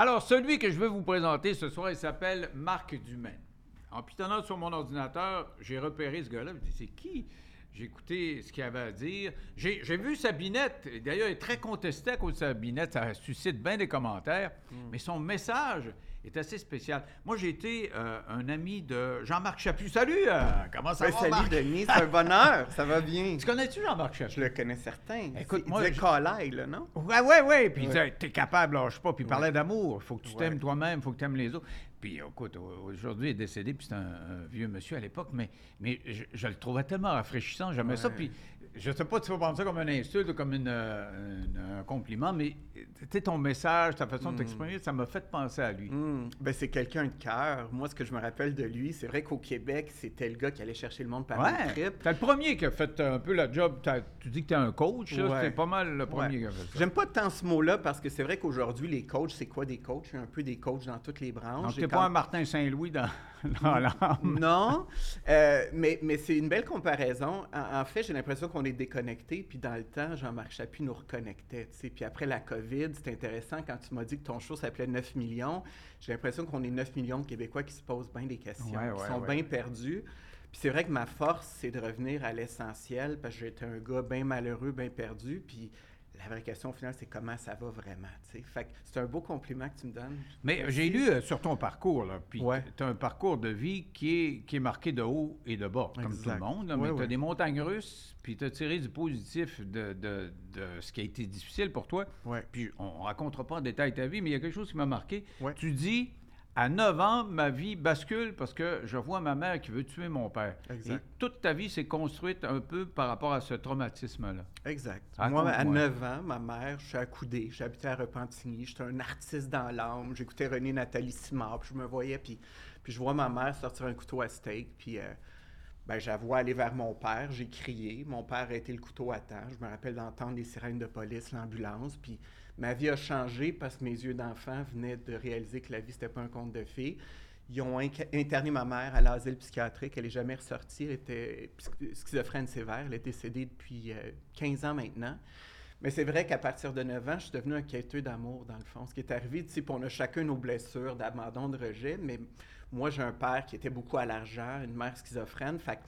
Alors, celui que je veux vous présenter ce soir, il s'appelle Marc Dumaine. En pitonnant sur mon ordinateur, j'ai repéré ce gars-là. Je me dis, c'est qui? J'ai écouté ce qu'il avait à dire. J'ai j'ai vu sa binette. D'ailleurs, il est très contesté à cause de sa binette. Ça suscite bien des commentaires. Mais son message est assez spécial. Moi, j'ai été euh, un ami de Jean-Marc Chaput. Salut! euh, comment ça Ben, va, salut Marc? Denis, c'est un bonheur, ça va bien. Tu connais-tu Jean-Marc Chaput? Je le connais certain. Écoute, il moi, disait je- là, non? Ouais, ouais, ouais. Puis il disait, t'es capable, lâche pas. Puis il parlait Ouais. d'amour. Il faut que tu Ouais. t'aimes toi-même, il faut que tu aimes les autres. Puis écoute, au- aujourd'hui, il est décédé, puis c'est un, un vieux monsieur à l'époque, mais, mais je, je le trouvais tellement rafraîchissant. J'aimais ça. Puis je sais pas si tu vas prendre ça comme un insulte ou comme une, euh, une- un compliment, mais tu sais, ton message, ta façon de t'exprimer, ça m'a fait penser à lui. Hmm, Ben, c'est quelqu'un de cœur. Moi, ce que je me rappelle de lui, c'est vrai qu'au Québec, c'était le gars qui allait chercher le monde par Ouais. le trip. T'es le premier qui a fait un peu la job. Tu dis que tu es un coach, Ouais. c'est pas mal le premier Ouais. qui a fait ça. J'aime pas tant ce mot-là parce que c'est vrai qu'aujourd'hui, les coachs, c'est quoi des coachs? Y a un peu des coachs dans toutes les branches. Donc, quand- pas un Martin Saint-Louis dans. Non, euh, mais, mais c'est une belle comparaison. En, en fait, j'ai l'impression qu'on est déconnecté. Puis dans le temps, Jean-Marc Chaput nous reconnectait. Puis après la COVID, c'est intéressant quand tu m'as dit que ton show s'appelait 9 millions. J'ai l'impression qu'on est 9 millions de Québécois qui se posent bien des questions, Ouais, qui ouais, sont ouais. bien perdus. Puis c'est vrai que ma force, c'est de revenir à l'essentiel parce que j'étais un gars bien malheureux, bien perdu. Puis la vraie question au final, c'est comment ça va vraiment. c'est un beau compliment que tu me donnes. Mais j'ai lu euh, sur ton parcours, là, puis Ouais. tu as un parcours de vie qui est, qui est marqué de haut et de bas, comme tout le monde. là, Ouais, mais tu as des montagnes russes, puis tu as tiré du positif de, de- de ce qui a été difficile pour toi. Ouais. Puis on ne racontera pas en détail ta vie, mais il y a quelque chose qui m'a marqué. Ouais. Tu dis, à 9 ans, ma vie bascule parce que je vois ma mère qui veut tuer mon père. Exact. Et toute ta vie s'est construite un peu par rapport à ce traumatisme-là. Exact. Moi, à 9 ans, ma mère, je suis accoudé, j'habitais à Repentigny, j'étais un artiste dans l'âme, j'écoutais René Nathalie Simard, puis je me voyais, puis, puis je vois ma mère sortir un couteau à steak, puis euh, ben, j'avoue aller vers mon père, j'ai crié, mon père a été le couteau à temps, je me rappelle d'entendre les sirènes de police, l'ambulance, puis ma vie a changé parce que mes yeux d'enfant venaient de réaliser que la vie, c'était pas un conte de fées. Ils ont interné ma mère à l'asile psychiatrique. Elle n'est jamais ressortie. Elle était schizophrène sévère. Elle est décédée depuis euh, 15 ans maintenant. Mais c'est vrai qu'à partir de 9 ans, je suis devenu un quêteux d'amour, dans le fond. Ce qui est arrivé, tu sais, on a chacun nos blessures d'abandon, de rejet, mais moi, j'ai un père qui était beaucoup à l'argent, une mère schizophrène. Fait que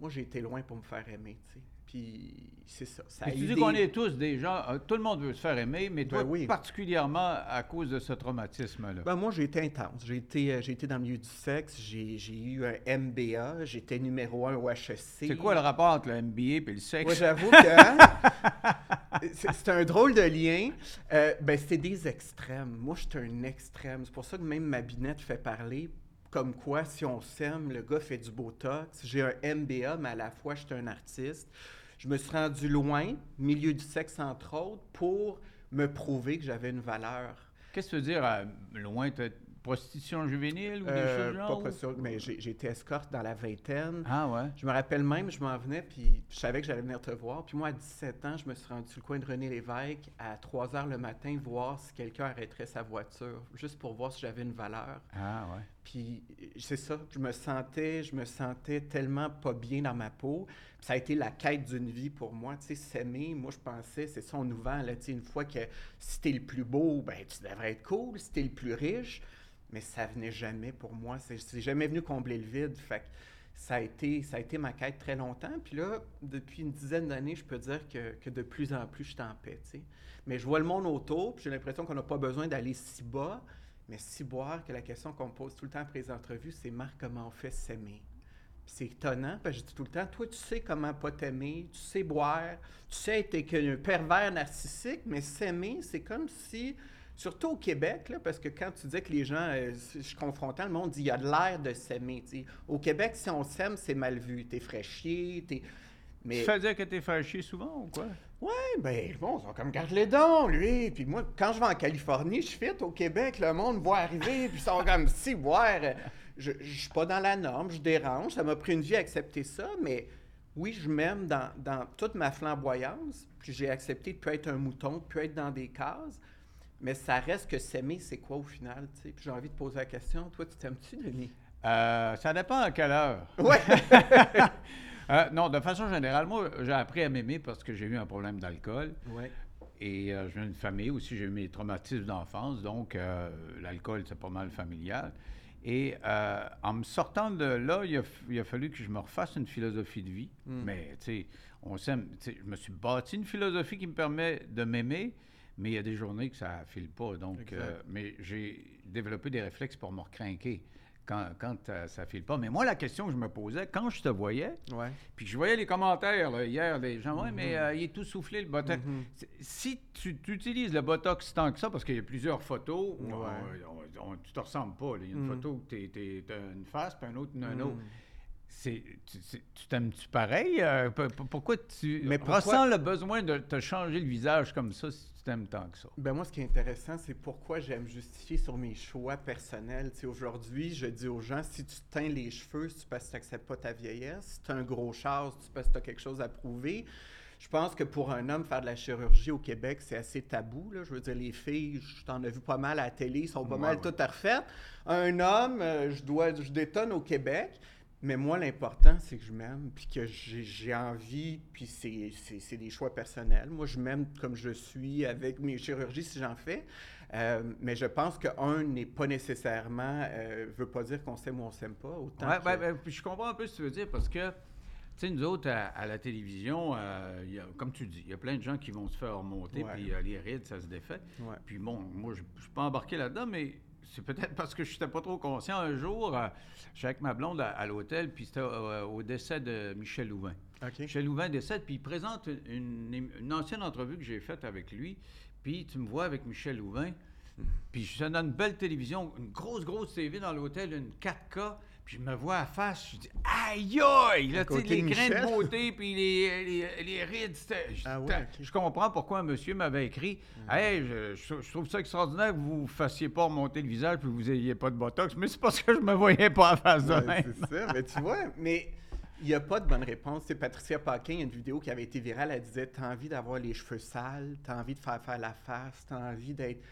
moi, j'ai été loin pour me faire aimer, tu sais. Puis c'est ça. tu dis qu'on est tous des gens, euh, tout le monde veut se faire aimer, mais toi Ben oui. particulièrement à cause de ce traumatisme-là. Ben, moi, j'ai été intense. J'ai été, euh, j'ai été dans le milieu du sexe. J'ai, eu un MBA. J'étais numéro un au HEC. C'est quoi le rapport entre le MBA et le sexe? Moi, j'avoue que c'est, c'est un drôle de lien. Euh, ben, c'était des extrêmes. Moi, j'étais un extrême. C'est pour ça que même ma binette fait parler. Comme quoi, si on s'aime, le gars fait du botox. J'ai un MBA, mais à la fois, j'étais un artiste. Je me suis rendu loin, milieu du sexe entre autres, pour me prouver que j'avais une valeur. Qu'est-ce que tu veux dire à loin? Prostitution juvénile ou des Euh, choses pas genre? possible, mais j'ai, été escorte dans la vingtaine. Ah ouais? Je me rappelle même, je m'en venais, puis je savais que j'allais venir te voir. Puis moi, à 17 ans, je me suis rendu sur le coin de René Lévesque à 3 heures le matin, voir si quelqu'un arrêterait sa voiture, juste pour voir si j'avais une valeur. Ah ouais. Puis c'est ça, je me sentais, je me sentais tellement pas bien dans ma peau. Puis ça a été la quête d'une vie pour moi, tu sais, s'aimer. Moi, je pensais, c'est ça, on nous vend, là, tu sais, une fois que si t'es le plus beau, ben tu devrais être cool. Si t'es le plus riche, mais ça venait jamais pour moi. C'est jamais venu combler le vide. Fait ça a été, ça a été ma quête très longtemps. Puis là, depuis une dizaine d'années, je peux dire que, que de plus en plus, je suis en paix. Mais je vois le monde autour, puis j'ai l'impression qu'on n'a pas besoin d'aller si bas. Mais si boire, que la question qu'on me pose tout le temps après les entrevues, c'est Marc, comment on fait s'aimer? C'est étonnant, parce que je dis tout le temps, toi, tu sais comment pas t'aimer, tu sais boire, tu sais être un pervers narcissique, mais s'aimer, c'est comme si, surtout au Québec, là, parce que quand tu dis que les gens, euh, je suis confrontant, le monde dit, il y a de l'air de s'aimer. Au Québec, si on s'aime, c'est mal vu. T'es fraîchier, t'es... Mais... Tu fais dire que t'es fâché souvent ou quoi? Ouais, ben bon, ils sont comme garde les dons, lui. Puis moi, quand je vais en Californie, je fit au Québec, le monde voit arriver, puis ils sont comme si boire. euh, Je, je suis pas dans la norme, je dérange. Ça m'a pris une vie à accepter ça, mais oui, je m'aime dans, dans toute ma flamboyance. Puis j'ai accepté de plus être un mouton, de plus être dans des cases. Mais ça reste que s'aimer, c'est quoi au final? Puis j'ai envie de poser la question. Toi, tu t'aimes-tu, Denis? Euh, ça dépend à quelle heure. Ouais. Euh, non, de façon générale, moi, j'ai appris à m'aimer parce que j'ai eu un problème d'alcool. ouais. et euh, je viens d'une famille aussi, j'ai eu mes traumatismes d'enfance, donc euh, l'alcool, c'est pas mal familial. Et en me sortant de là, il a, f- il a fallu que je me refasse une philosophie de vie. Mm. Mais, tu sais, on s'aime. Je me suis bâti une philosophie qui me permet de m'aimer, mais il y a des journées que ça file pas. Donc, euh, mais j'ai développé des réflexes pour me recrinquer quand, quand euh, ça file pas. Mais moi, la question que je me posais, quand je te voyais, puis que je voyais les commentaires là, hier, les gens, ouais, mais euh, il est tout soufflé le botox. Mhm. C'est- Si tu, tu utilises le botox tant que ça, parce qu'il y a plusieurs photos, où Ouais. on- on- on- tu te ressembles pas. Il y a une Mhm. photo où tu as une face, puis un autre, une, un Mhm. autre. Tu t'aimes-tu pareil? Euh, pourquoi tu Mais pourquoi- ressens le besoin de te changer le visage comme ça si tu t'aimes tant que ça? Ben moi, ce qui est intéressant, c'est pourquoi j'aime justifier sur mes choix personnels. Aujourd'hui, je dis aux gens, si tu te teins les cheveux, c'est parce que tu n'acceptes pas ta vieillesse. Si tu as un gros char, c'est parce que tu as quelque chose à prouver. Je pense que pour un homme, faire de la chirurgie au Québec, c'est assez tabou. Là. Je veux dire, les filles, je t'en ai vu pas mal à la télé, ils sont pas Ouais, mal ouais. toutes refaites. Un homme, euh, je dois, je détonne au Québec. Mais moi, l'important, c'est que je m'aime, puis que j'ai envie, puis c'est- des choix personnels. Moi, je m'aime comme je suis avec mes chirurgies si j'en fais. Euh, mais je pense qu'un n'est pas nécessairement, euh, veut pas dire qu'on s'aime ou on s'aime pas. Autant Ouais, que- ben, ben, puis je comprends un peu ce que tu veux dire parce que, tu sais, nous autres, à, à la télévision, euh, il y a- comme tu dis, il y a plein de gens qui vont se faire remonter, puis les rides, ça se défait. Puis bon, moi, je ne suis pas embarqué là-dedans, mais c'est peut-être parce que je n'étais pas trop conscient. Un jour, euh, j'étais avec ma blonde à, à l'hôtel, puis c'était euh, au décès de Michel Louvain. Michel Louvain décède, puis il présente une, ancienne entrevue que j'ai faite avec lui. Puis tu me vois avec Michel Louvain, puis je suis dans une belle télévision, une grosse, grosse TV dans l'hôtel, une 4K. Puis je me vois à face, je dis aïe aïe! Là, tu sais, les grains de beauté, puis les, les, les rides. c'était- Ah ouais. Je comprends pourquoi un monsieur m'avait écrit Hey, je, je- je trouve ça extraordinaire que vous ne fassiez pas remonter le visage puis que vous n'ayez pas de botox, mais c'est parce que je me voyais pas à face de même. c'est ça, mais tu vois, mais il n'y a pas de bonne réponse. C'est Patricia Paquin, il y a une vidéo qui avait été virale, elle disait T'as envie d'avoir les cheveux sales, t'as envie de faire faire la face, t'as envie d'être.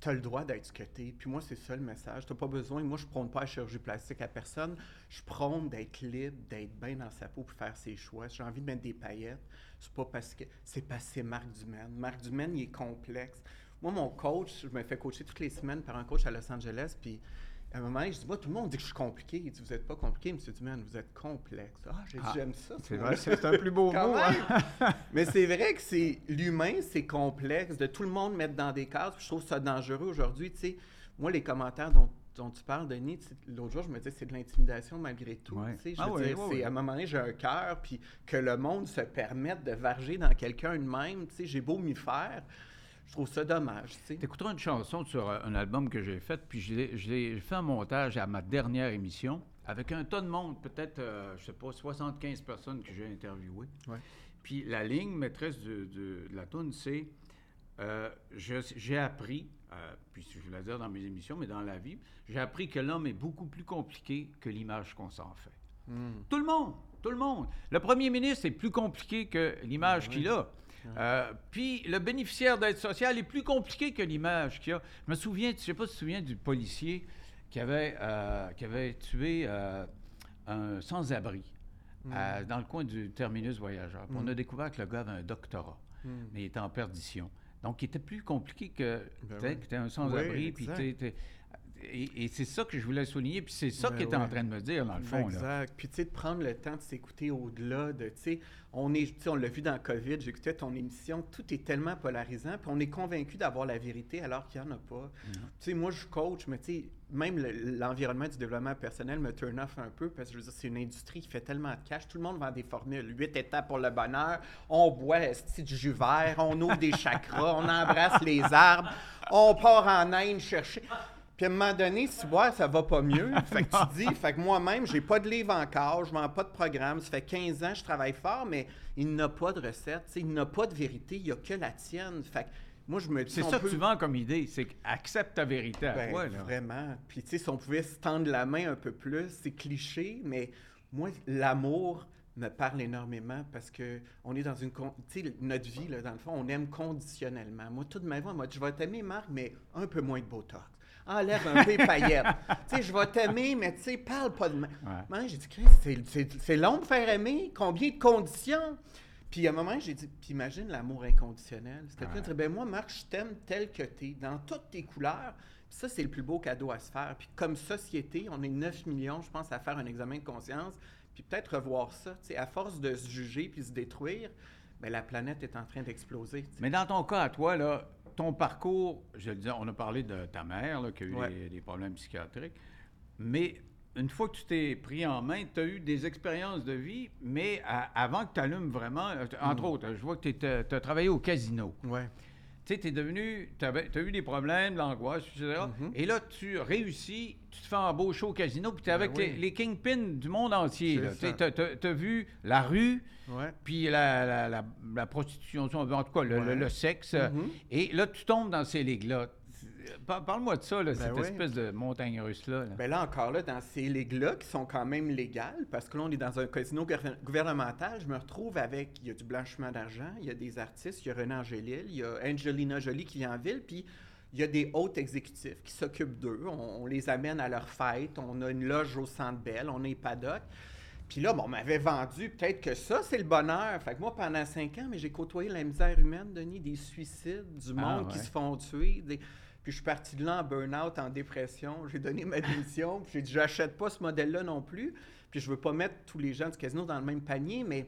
T'as le droit d'être ce que t'es. Puis moi, c'est ça le message. T'as pas besoin. Moi, je prône pas la chirurgie plastique à personne. Je prône d'être libre, d'être bien dans sa peau pour faire ses choix. J'ai envie de mettre des paillettes. C'est pas parce que. C'est parce que c'est Marc Dumaine. Marc Dumaine, il est complexe. Moi, mon coach, je me fais coacher toutes les semaines par un coach à Los Angeles. Puis à un moment donné, je dis, moi, tout le monde dit que je suis compliqué. Il dit, vous n'êtes pas compliqué, M. Dumaine, vous êtes complexe. Ah, j'ai Ah, j'aime ça. C'est ce vrai, c'est un plus beau mot. hein? Mais c'est vrai que c'est l'humain, c'est complexe de tout le monde mettre dans des cases. je trouve ça dangereux aujourd'hui. Tu sais, moi, les commentaires dont, dont tu parles, Denis, l'autre jour, je me disais c'est de l'intimidation malgré tout. Ouais. Tu sais, je Ah veux dire, à un moment donné, j'ai un cœur, puis que le monde se permette de varger dans quelqu'un de même. Tu sais, j'ai beau m'y faire, je trouve ça dommage. Tu sais. T'écouteras une chanson sur euh, un album que j'ai fait, puis je l'ai- fait un montage à ma dernière émission avec un tas de monde, peut-être, euh, je sais pas, 75 personnes que j'ai interviewées. Ouais. Puis la ligne maîtresse de, de- de la tune, c'est euh, j'ai appris, euh, puis je vais la dire dans mes émissions, mais dans la vie, j'ai appris que l'homme est beaucoup plus compliqué que l'image qu'on s'en fait. Hmm. Tout le monde, tout le monde. Le premier ministre est plus compliqué que l'image Ben oui. qu'il a. Euh, puis le bénéficiaire d'aide sociale est plus compliqué que l'image qu'il a. Je me souviens, je ne sais pas si tu te souviens du policier qui avait, euh, qui avait tué euh, un sans-abri Hmm. dans le coin du terminus voyageur. On a découvert que le gars avait un doctorat, Hmm. mais il était en perdition. Donc, il était plus compliqué que Ben oui. que un sans-abri. Oui, puis exact. Et et c'est ça que je voulais souligner, puis c'est ça Ben qu'il était en train de me dire, dans le fond. là. Exact. Puis, tu sais, de prendre le temps de s'écouter au-delà de, tu sais, on est, on l'a vu dans COVID, j'écoutais ton émission, tout est tellement polarisant, puis on est convaincu d'avoir la vérité alors qu'il n'y en a pas. Tu sais, moi, je coach, mais tu sais, même le- l'environnement du développement personnel me turn off un peu parce que je veux dire, c'est une industrie qui fait tellement de cash. Tout le monde vend des formules. Huit étapes pour le bonheur. On boit du jus vert, on ouvre des chakras, on embrasse les arbres, on part en Inde chercher. Puis à un moment donné, si boire, ça va pas mieux. Fait que tu dis, fait que moi-même, j'ai pas de livre encore, je vends pas de programme. Ça fait 15 ans que je travaille fort, mais il n'a pas de recette, il n'a pas de vérité, il n'y a que la tienne. Fait que moi, je me dis, C'est ça peut- que tu vends comme idée, c'est accepte ta vérité à ben, toi. là. Vraiment. Puis, tu sais, si on pouvait se tendre la main un peu plus, c'est cliché, mais moi, l'amour me parle énormément parce que on est dans une... con- Tu sais, notre vie, là, dans le fond, on aime conditionnellement. Moi, toute ma vie, on m'a dit, je vais t'aimer, Marc, mais un peu moins de Botox. Enlève un peu les paillettes. tu sais, je vais t'aimer, mais tu sais, parle pas de... Ouais. Moi, j'ai dit, Chris, c'est- long de faire aimer. Combien de conditions? Puis à un moment, j'ai dit, puis imagine l'amour inconditionnel. Ouais. très, ben moi, Marc, je t'aime tel que t'es, dans toutes tes couleurs. Puis ça, c'est le plus beau cadeau à se faire. Puis comme société, on est 9 millions, je pense, à faire un examen de conscience. Puis peut-être revoir ça. Tu sais, à force de se juger puis se détruire, ben, la planète est en train d'exploser. Mais dans ton cas, à toi, là, ton parcours, je le disais, on a parlé de ta mère là, qui a eu Ouais. des, des problèmes psychiatriques, mais une fois que tu t'es pris en main, tu as eu des expériences de vie, mais à- avant que tu allumes vraiment, euh, entre autres, je vois que tu as travaillé au casino. Ouais. Tu sais, devenu, tu as eu des problèmes, de l'angoisse, etc. Mhm. Et là, tu réussis, tu te fais embaucher au casino, puis tu es Ben avec oui. les, les kingpins du monde entier. Ça. as, vu la rue, Ouais. puis la, la, la- la prostitution, en tout cas, le, Ouais. le- le sexe. Mhm. Et là, tu tombes dans ces ligues-là. Par- Parle-moi de ça, là, Ben cette espèce de montagne russe-là. là. Ben là encore, là, dans ces ligues-là, qui sont quand même légales, parce que là, on est dans un casino gouver- gouvernemental, je me retrouve avec, il y a du blanchiment d'argent, il y a des artistes, il y a René Angélil, il y a Angelina Jolie qui vient en ville, puis il y a des hôtes exécutifs qui s'occupent d'eux. On, on les amène à leurs fêtes, on a une loge au Centre Bell, on est paddock. Puis là, bon, on m'avait vendu peut-être que ça, c'est le bonheur. Fait que moi, pendant cinq ans, mais j'ai côtoyé la misère humaine, Denis, des suicides, du Ah, monde qui se font tuer. des- Puis je suis parti de là en burn-out, en dépression. J'ai donné ma démission. puis j'ai dit, j'achète pas ce modèle-là non plus. Puis je veux pas mettre tous les gens du casino dans le même panier, mais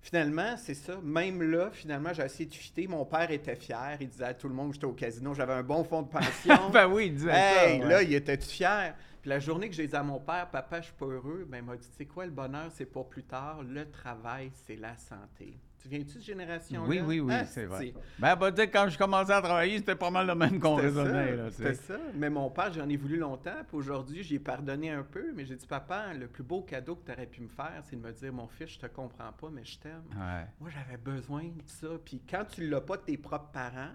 finalement, c'est ça. Même là, finalement, j'ai essayé de fitter. Mon père était fier. Il disait à tout le monde que j'étais au casino, j'avais un bon fonds de pension. ben oui, il disait Hey, ça. ouais. là, il était fier? Puis la journée que j'ai dit à mon père, papa, je suis pas heureux, ben, il m'a dit, tu sais quoi, le bonheur, c'est pour plus tard. Le travail, c'est la santé. Tu viens-tu de génération Oui, oui, oui, c'est vrai. Ben, bah, dire, quand je commençais à travailler, c'était pas mal le même qu'on raisonnait. tu C'était sais. ça. Mais mon père, j'en ai voulu longtemps. Puis aujourd'hui, j'ai pardonné un peu. Mais j'ai dit, papa, le plus beau cadeau que tu aurais pu me faire, c'est de me dire, mon fils, je te comprends pas, mais je t'aime. Ouais. Moi, j'avais besoin de ça. Puis quand tu l'as pas de tes propres parents,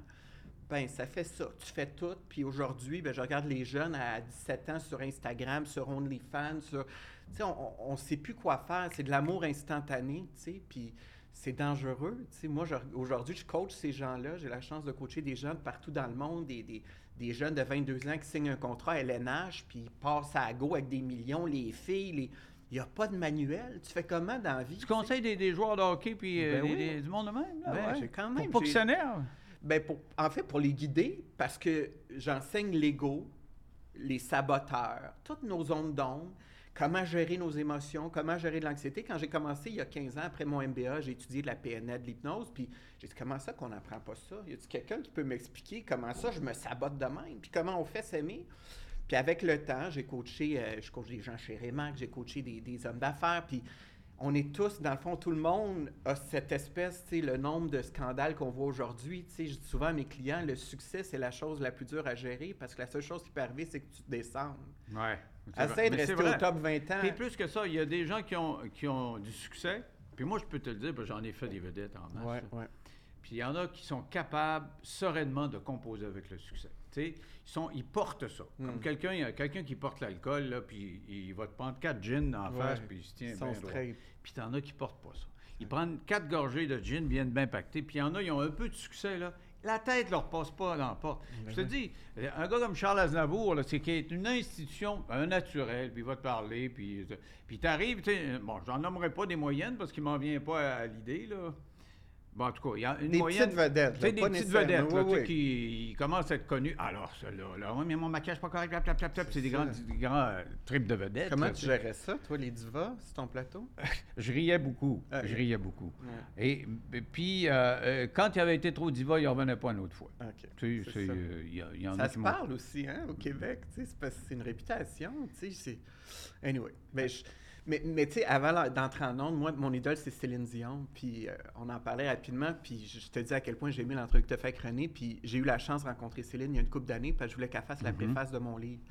ben ça fait ça. Tu fais tout. Puis aujourd'hui, ben, je regarde les jeunes à 17 ans sur Instagram, sur OnlyFans, sur... Tu sais, on ne sait plus quoi faire. C'est de l'amour instantané, tu sais. Puis c'est dangereux. Tu sais, moi, aujourd'hui, je coach ces gens-là. J'ai la chance de coacher des de partout dans le monde, des, des, des jeunes de 22 ans qui signent un contrat à LNH, puis ils passent à go avec des millions, les filles, les... Il n'y a pas de manuel. Tu fais comment dans la vie? Tu conseilles des, des joueurs de hockey puis euh, Ben oui. du monde de même? Là, Ben, ouais. quand même- Pour pas. Ben pour, en fait, pour les guider, parce que j'enseigne l'ego, les saboteurs, toutes nos zones d'ombre, comment gérer nos émotions, comment gérer de l'anxiété. Quand j'ai commencé il y a 15 ans, après mon MBA, j'ai étudié de la PNL, de l'hypnose, puis j'ai dit comment ça qu'on n'apprend pas ça? Y a-t-il quelqu'un qui peut m'expliquer comment ça je me sabote de même? Puis comment on fait s'aimer? Puis avec le temps, j'ai coaché, euh, je coach des gens chez Remax, j'ai coaché des, des hommes d'affaires, puis on est tous, dans le fond, tout le monde a cette espèce, tu sais, le nombre de scandales qu'on voit aujourd'hui. Tu sais, je dis souvent à mes clients, le succès, c'est la chose la plus dure à gérer parce que la seule chose qui peut arriver, c'est que tu te descendes. Ouais. Essaye de rester au top 20 ans. Puis plus que ça, il y a des gens qui ont, qui ont du succès. Puis moi, je peux te le dire, j'en ai fait des vedettes en masse. Ouais, ouais. Puis il y en a qui sont capables sereinement de composer avec le succès. Ils, sont, ils portent ça. Comme Mm. quelqu'un il y a quelqu'un qui porte l'alcool, puis il, il va te prendre quatre gins en Ouais. face, puis il se tient bien droit. Puis t'en as qui portent pas ça. Ils prennent quatre gorgées de gin, viennent bien pacter, puis il y en a, ils ont un peu de succès, là. La tête leur passe pas dans la porte. Je te dis, un gars comme Charles Aznavour, c'est qui est une institution, un naturel, puis il va te parler, puis, puis t'arrives, tu sais, bon, j'en nommerai pas des moyennes parce qu'il m'en vient pas à, l'idée, là. Bon, en tout cas, il y a une Des moyenne. petites vedettes, là, des pas petites vedettes, Oui, oui. qui commencent à être connus. Alors, ceux-là, là, ouais, mais mon maquillage pas correct, plap, c'est des grands, des grands euh, trips de vedettes. Comment là, tu gérais ça, toi, les divas, sur ton plateau? Je riais beaucoup. Ah, je riais beaucoup. Et, et puis, euh, euh, quand il avait été trop diva, il revenait pas une autre fois. OK. Tu sais, C'est c'est, ça. euh, il y, a- il y en a Ça qui se parle aussi, hein, au Québec, tu sais, c'est parce que c'est une réputation, tu sais, c'est... Anyway, mais, je- mais, mais tu sais, avant d'entrer en ondes, moi, mon idole, c'est Céline Dion, puis euh, on en parlait rapidement, puis je je te dis à quel point j'ai aimé l'entrevue que tu as fait avec René, puis j'ai eu la chance de rencontrer Céline il y a une couple d'années, parce que je voulais qu'elle fasse la Mhm. préface de mon livre.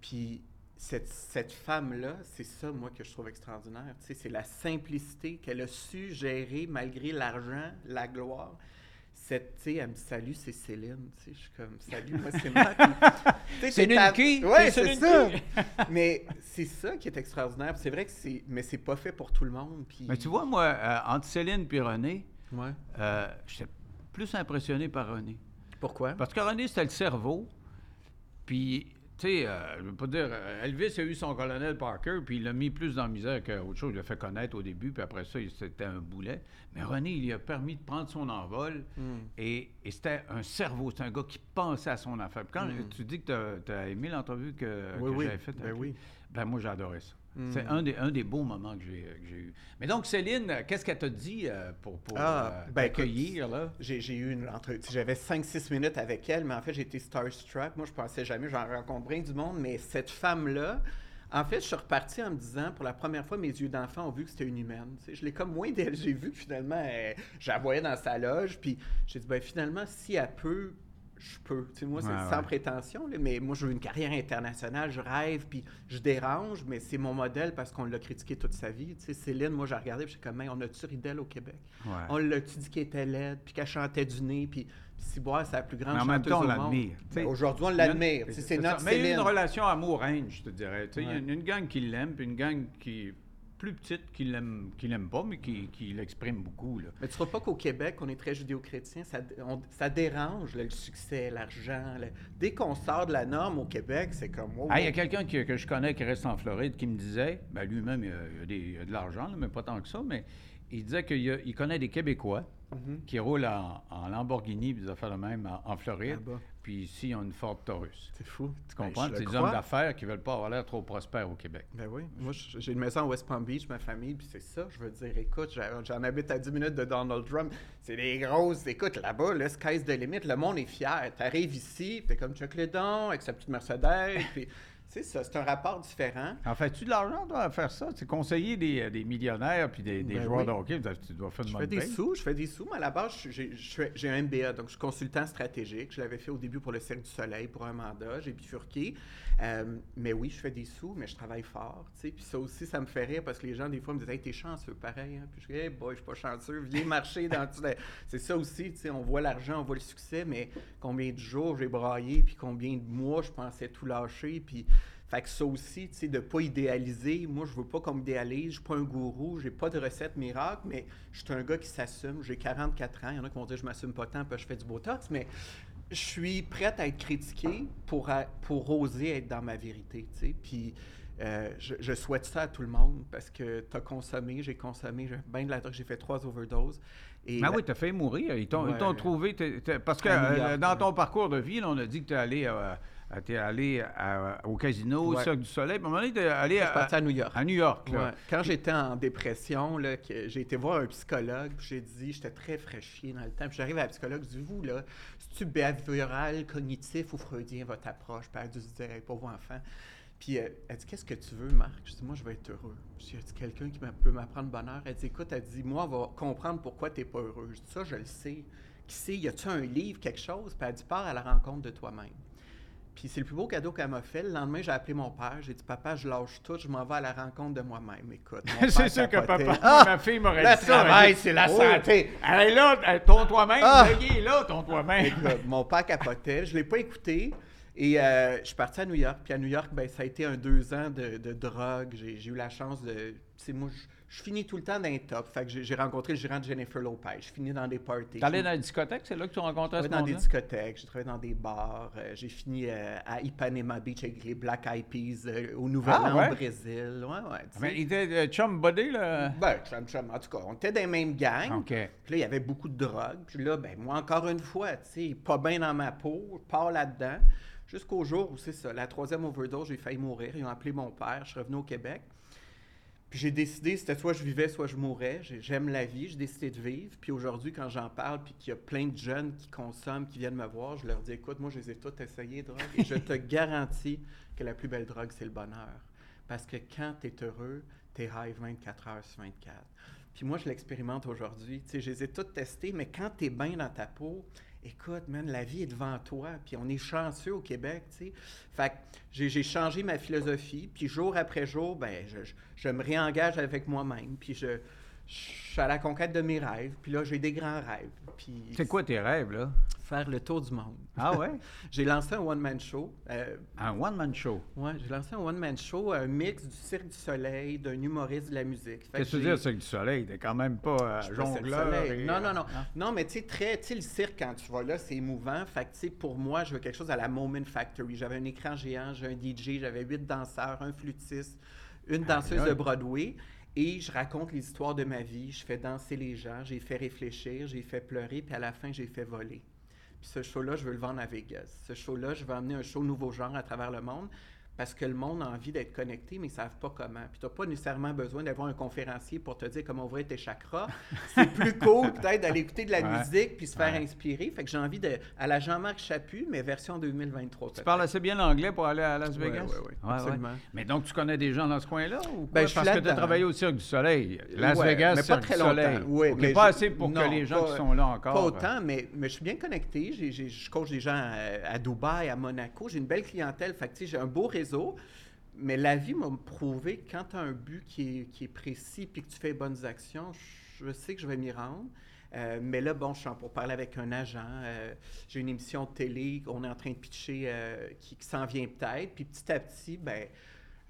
Puis cette, cette femme-là, c'est ça, moi, que je trouve extraordinaire, tu sais, c'est la simplicité qu'elle a su gérer malgré l'argent, la gloire. Cette, tu sais, elle me dit salut, c'est Céline. Tu sais, je suis comme salut, moi c'est sais, Céline ta- qui? Ouais, C'est c'est ça. mais c'est ça qui est extraordinaire. C'est vrai que c'est, mais c'est pas fait pour tout le monde. Puis... Mais tu vois, moi, euh, entre Céline et René, Ouais. euh, j'étais plus impressionné par René. Pourquoi? Parce que René, c'était le cerveau. Puis tu sais, euh, je veux pas dire, euh, Elvis a eu son colonel Parker, puis il l'a mis plus dans la misère qu'autre chose. Il l'a fait connaître au début, puis après ça, c'était un boulet. Mais René, il lui a permis de prendre son envol, et, et c'était un cerveau, c'est un gars qui pensait à son affaire. Puis quand Mm. tu dis que tu as aimé l'entrevue que, Oui, que oui. j'avais faite, Ben oui. ben moi, adoré ça. C'est un des, un des beaux moments que j'ai j'ai eu. Mais donc, Céline, euh, qu'est-ce qu'elle t'a dit euh, pour, pour Ah, euh, ben, t'accueillir, là? J'ai j'ai eu une entrevue. J'avais 5-6 minutes avec elle, mais en fait, j'étais starstruck. Moi, je pensais jamais, j'en rencontre bien du monde, mais cette femme-là, en fait, je suis reparti en me disant, pour la première fois, mes yeux d'enfant ont vu que c'était une humaine. Tu sais, je l'ai comme moins d'elle. J'ai vu que finalement, je la voyais dans sa loge, puis j'ai dit, ben finalement, si elle peut, je peux. Tu sais, moi, c'est Ouais, sans ouais. prétention, là, mais moi, je veux une carrière internationale, je rêve, puis je dérange, mais c'est mon modèle parce qu'on l'a critiqué toute sa vie. Tu sais, Céline, moi, j'ai regardé, puis j'étais comme, Hey, on a-tu ri d'elle au Québec? Ouais. On l'a-tu dit qu'elle était laide, puis qu'elle chantait du nez, puis si boire, c'est la plus grande Mais en même chanteuse temps, on l'admire. Ben, Aujourd'hui, on l'admire. C'est ça. notre Mais il y a Céline. une relation amour-haine, je te dirais. Il y a une, une gang qui l'aime, puis une gang qui plus petite qui l'aime qui l'aime pas, mais qui, qui l'exprime beaucoup. Là. Mais tu trouves pas qu'au Québec, on est très judéo-chrétien, ça, on- ça dérange là, le succès, l'argent. Dès qu'on sort de la norme au Québec, c'est comme... wow, Ah, il y a quelqu'un qui- que je connais qui reste en Floride qui me disait, ben lui-même, il, a, il a il de l'argent, mais pas tant que ça, mais il disait qu'il a- il connaît des Québécois Mhm. qui roulent en, en Lamborghini, puis des affaires de même en, en Floride. Puis ici, ils ont une Ford Taurus. C'est fou. Tu comprends? Ben, je c'est des crois. hommes d'affaires qui veulent pas avoir l'air trop prospères au Québec. Ben oui. Moi, j'ai une maison à West Palm Beach, ma famille, puis c'est ça. Je veux dire, écoute, j'en habite à 10 minutes de Donald Trump. C'est des grosses. Écoute, là-bas, le sky's the limit. Le monde est fier. T'arrives ici, t'es comme Chuck les dents avec sa petite Mercedes. puis, c'est ça, c'est un rapport différent. En fais-tu de l'argent, toi, à faire ça? C'est conseiller des, des millionnaires puis des, des Ben joueurs oui. de hockey, tu dois faire de Je fais des paye. sous, je fais des sous, mais à la base, j'ai- un MBA, donc je suis consultant stratégique. Je l'avais fait au début pour le Cirque du Soleil, pour un mandat, j'ai bifurqué. Euh, mais oui, je fais des sous, mais je travaille fort, tu sais. Puis ça aussi, ça me fait rire parce que les gens, des fois, me disent « Hey, t'es chanceux, pareil. hein? Puis je dis « Hey, boy, je suis pas chanceux, viens marcher dans... tout. C'est ça aussi, tu sais, on voit l'argent, on voit le succès, mais combien de jours j'ai braillé, puis combien de mois je pensais tout lâcher, puis... Fait que ça aussi, tu sais, de pas idéaliser. Moi, je veux pas qu'on m'idéalise. Je suis pas un gourou. J'ai pas de recette miracle, mais je suis un gars qui s'assume. J'ai 44 ans. Il y en a qui vont dire que je m'assume pas tant parce que je fais du botox, mais je suis prête à être critiqué pour, pour oser être dans ma vérité, tu sais. Puis euh, je, je souhaite ça à tout le monde parce que tu as consommé, j'ai consommé, j'ai bien de la drogue, j'ai fait trois overdoses. Et Ah la- oui, t'as fait mourir. Ils t'ont trouvé. parce que euh, dans ouais. ton parcours de vie, là, on a dit que tu allé, euh, t'es allé à- au casino, au. Cirque du Soleil. Puis à un moment donné, allé à, New York. à New York. là. Ouais. Quand j'étais en dépression, là, que j'ai été voir un psychologue, puis j'ai dit, j'étais très fraîchier dans le temps, puis j'arrive à la psychologue, je dis, vous, là, c'est-tu behavioral, cognitif ou freudien, votre approche? Puis elle a dû se dire, hey, pauvre enfant. Puis euh, elle dit, qu'est-ce que tu veux, Marc? Je dis, moi, je vais être heureux. Je dis, y a quelqu'un qui peut m'apprendre bonheur? Elle dit, écoute, elle dit, moi, on va comprendre pourquoi tu n'es pas heureux. Je dis, ça, je le sais. Qui sait, y a-tu un livre, quelque chose? Puis elle dit, pars à la rencontre de toi-même. Puis c'est le plus beau cadeau qu'elle m'a fait. Le lendemain, j'ai appelé mon père. J'ai dit, papa, je lâche tout, je m'en vais à la rencontre de moi-même. Écoute, C'est sûr que papa, Ah! ma fille m'aurait Le dit travail, dit, c'est la Oh, santé. Elle est là, ton toi-même, Ah! est là, ton toi-même. Écoute, mon père capotait. Je ne l'ai pas écouté. Et euh, je suis parti à New York. Puis à New York, ben, ça a été un deux ans de, de drogue. J'ai j'ai eu la chance de. Tu sais, moi, je, je finis tout le temps dans les. Fait que j'ai rencontré le gérant de Jennifer Lopez. Je finis dans des parties. Je- dans la discothèque, c'est là que tu rencontrais ce dans des discothèques, j'ai travaillé dans des bars, euh, j'ai fini euh, à Ipanema Beach avec les Black Eyed Peas euh, au Nouvel Ah, An ouais? au Brésil. Ouais, ouais. Mais il était chum buddy, là? Ben, chum, chum. En tout cas, on était dans les mêmes gangs. OK. Puis là, il y avait beaucoup de drogue. Puis là, ben, moi, encore une fois, tu sais, pas bien dans ma peau, je pars là-dedans. Jusqu'au jour où c'est ça, la troisième overdose, j'ai failli mourir. Ils ont appelé mon père, je suis revenu au Québec. Puis j'ai décidé, c'était soit je vivais, soit je mourais. J'ai- J'aime la vie, j'ai décidé de vivre. Puis aujourd'hui, quand j'en parle, puis qu'il y a plein de jeunes qui consomment, qui viennent me voir, je leur dis, écoute, moi, je les ai toutes essayées, drogue. Et je te garantis que la plus belle drogue, c'est le bonheur. Parce que quand tu es heureux, tu es high 24 heures sur 24. Puis moi, je l'expérimente aujourd'hui. Tu sais, je les ai toutes testées, mais quand tu es bien dans ta peau, écoute, man, la vie est devant toi. Puis on est chanceux au Québec, tu sais. Fait que j'ai changé ma philosophie. Puis jour après jour, ben, je, je- je me réengage avec moi-même. Puis je, je suis à la conquête de mes rêves. Puis là, j'ai des grands rêves. Puis C'est quoi tes rêves, là? Faire le tour du monde. Ah ouais? j'ai lancé un one-man show. euh, Un one-man show? ouais, j'ai lancé un one-man show, un mix du Cirque du Soleil, d'un humoriste de la musique. Qu'est-ce que tu veux dire, c'est que du soleil? T'es quand même pas euh, pas Cirque jongleur. Et- Non, non, non. Non, mais tu sais, très, tu sais, le cirque, quand tu vas là, c'est émouvant. Fait que, tu sais, pour moi, je veux quelque chose à la Moment Factory. J'avais un écran géant, j'ai un DJ, j'avais huit danseurs, un flûtiste, une danseuse de Broadway. Et je raconte les histoires de ma vie. Je fais danser les gens, j'ai fait réfléchir, j'ai fait pleurer, puis à la fin, j'ai fait voler. Puis ce show-là, je veux le vendre à Vegas. Ce show-là, je veux amener un show nouveau genre à travers le monde parce que le monde a envie d'être connecté, mais ils ne savent pas comment. Puis tu n'as pas nécessairement besoin d'avoir un conférencier pour te dire comment ouvrir tes chakras. C'est plus cool peut-être d'aller écouter de la Ouais. musique puis se faire Ouais. inspirer. Fait que j'ai envie de... à la Jean-Marc Chaput, mais version 2023. Tu parles assez bien l'anglais pour aller à Las Vegas? ouais, ouais, absolument. Mais donc, tu connais des gens dans ce coin-là? Ou quoi? Ben, Parce que tu as travaillé au Cirque du Soleil. Las Ouais, Vegas, mais pas Cirque très du longtemps. Soleil. OK, mais pas je- assez pour que les gens pas- qui sont là encore... Pas euh, autant, mais, mais je suis bien connecté. J'ai- j'ai- je coach des gens à, à Dubaï, à Monaco. J'ai une belle clientèle. Fait que, j'ai un beau réseau. Mais la vie m'a prouvé que quand tu as un but qui est, qui est précis puis que tu fais bonnes actions, je sais que je vais m'y rendre. Euh, mais là, bon, je suis en pour parler avec un agent. euh, j'ai une émission de télé qu'on est en train de pitcher euh, qui, qui s'en vient peut-être. Puis petit à petit, ben,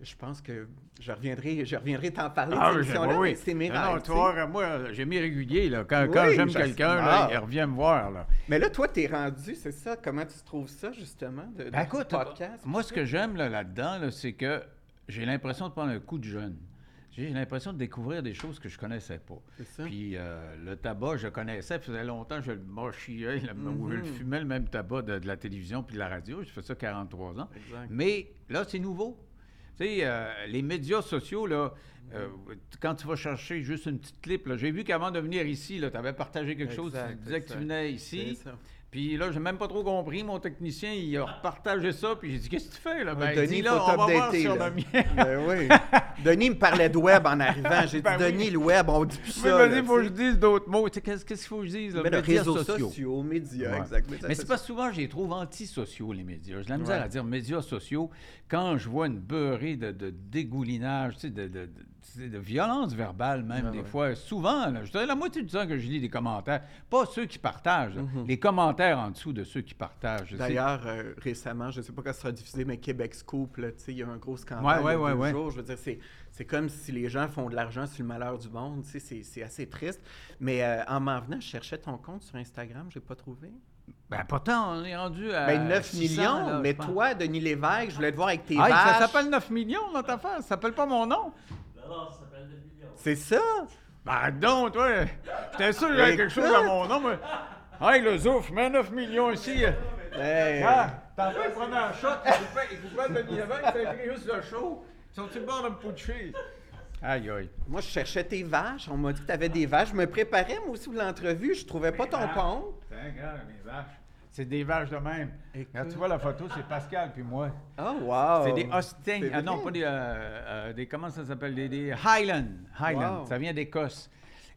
je pense que je reviendrai, je reviendrai t'en parler Ah, de émission-là. oui, mais C'est mes Non, rêves. vois, moi, j'ai mis régulier, là. Quand, Oui, quand j'aime je- quelqu'un, Ah. là, il revient me voir, là. Mais là, toi, t'es rendu, c'est ça? Comment tu trouves ça, justement, de, de Ben, écoute, podcast? moi, ce que j'aime là, là-dedans, là, c'est que j'ai l'impression de prendre un coup de jeune. J'ai l'impression de découvrir des choses que je connaissais pas. C'est ça? Puis euh, le tabac, je connaissais, ça faisait longtemps que je le mâchillais, le- ou je le Mhm. fumais le même tabac de, de la télévision puis de la radio. J'ai fait ça 43 ans. Exact. Mais là, c'est nouveau. Tu sais, euh, les médias sociaux, là, euh, quand tu vas chercher juste une petite clip, j'ai vu qu'avant de venir ici, tu avais partagé quelque chose, tu disais que tu venais C'est ici. Puis là, j'ai même pas trop compris. Mon technicien, il a repartagé ça. Puis j'ai dit, qu'est-ce que tu fais, là? Ben, il Denis, dit, là, faut on va voir t'updater, sur là. le mien. Ben oui. Denis me parlait de web en arrivant. J'ai dit, Ben oui. Denis, le web, on dit plus Mais ça. là, il faut que je dise d'autres mots. Tu sais, Qu'est-ce qu'il faut que je dise? là? Mais Médias réseaux sociaux. sociaux, médias, Ouais. exact. Mais c'est pas souvent, je les trouve antisociaux, les médias. J'ai la misère Ouais. à dire médias sociaux quand je vois une beurrée de, de dégoulinage, tu sais, de, de, de violence verbale même, Ouais, des ouais. fois. Souvent, là, je dirais la moitié du temps que je lis des commentaires, pas ceux qui partagent, Mhm. les commentaires en dessous de ceux qui partagent. D'ailleurs, euh, récemment, je ne sais pas quand ça sera diffusé, mais Québec Scoop, il y a un gros scandale Ouais, ouais, jours. Je veux dire, c'est, comme si les gens font de l'argent sur le malheur du monde. C'est, assez triste. Mais euh, en m'en venant, je cherchais ton compte sur Instagram, je l'ai pas trouvé. Ben, pourtant, on est rendu à. Ben, 9 600, millions, là, mais toi, Denis Lévesque, je voulais te voir avec tes Ah, ça s'appelle 9 millions, notre affaire. Ça s'appelle pas mon nom. Non, non, ça s'appelle 9 millions. C'est ça? Ben, donc, toi, j'étais sûr qu'il y avait quelque chose à mon nom, mais. Hey, le zouf, mets 9 millions ici. Hey. Ah, t'en fais prendre un shot, il vous fait- il fait Denis Lévesque, ça écrit juste le show. Ils sont-ils le bord de me poutcher? Aïe, aïe. Moi, je cherchais tes vaches. On m'a dit que tu avais des vaches. Je me préparais, moi aussi, pour l'entrevue. Je trouvais pas ton compte. Tiens, regarde, mes vaches. C'est des vaches de même. Tu vois la photo, c'est Pascal puis moi. Oh, wow! C'est des Austin. C'est Ah non, pas des, euh, euh, des. Comment ça s'appelle? Des, des Highland. Highland. Wow. Ça vient d'Écosse.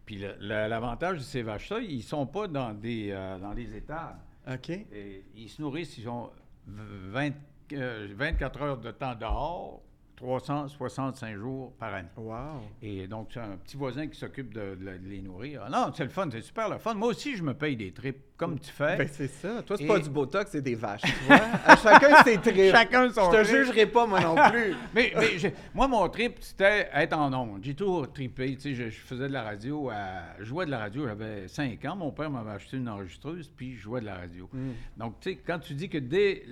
Puis l'avantage de ces vaches-là, ils sont pas dans des, euh, dans des étables. OK. Et ils se nourrissent, ils ont 20, euh, 24 heures de temps dehors, 365 jours par année. Wow! Et donc, c'est un petit voisin qui s'occupe de, de- de les nourrir. Ah Non, c'est le fun, c'est super le fun. Moi aussi, je me paye des trips, comme tu fais. Ben, c'est ça. Toi, c'est Et- pas du Botox, c'est des vaches, tu vois? À chacun ses trips. Chacun son Je te trip. jugerai pas, moi non plus. Mais, mais moi, mon trip, c'était être en ondes. J'ai toujours trippé. Tu sais, je, je faisais de la radio. À, je jouais de la radio, j'avais 5 ans. Mon père m'avait acheté une enregistreuse, puis je jouais de la radio. Mm. Donc, tu sais, quand tu dis que dès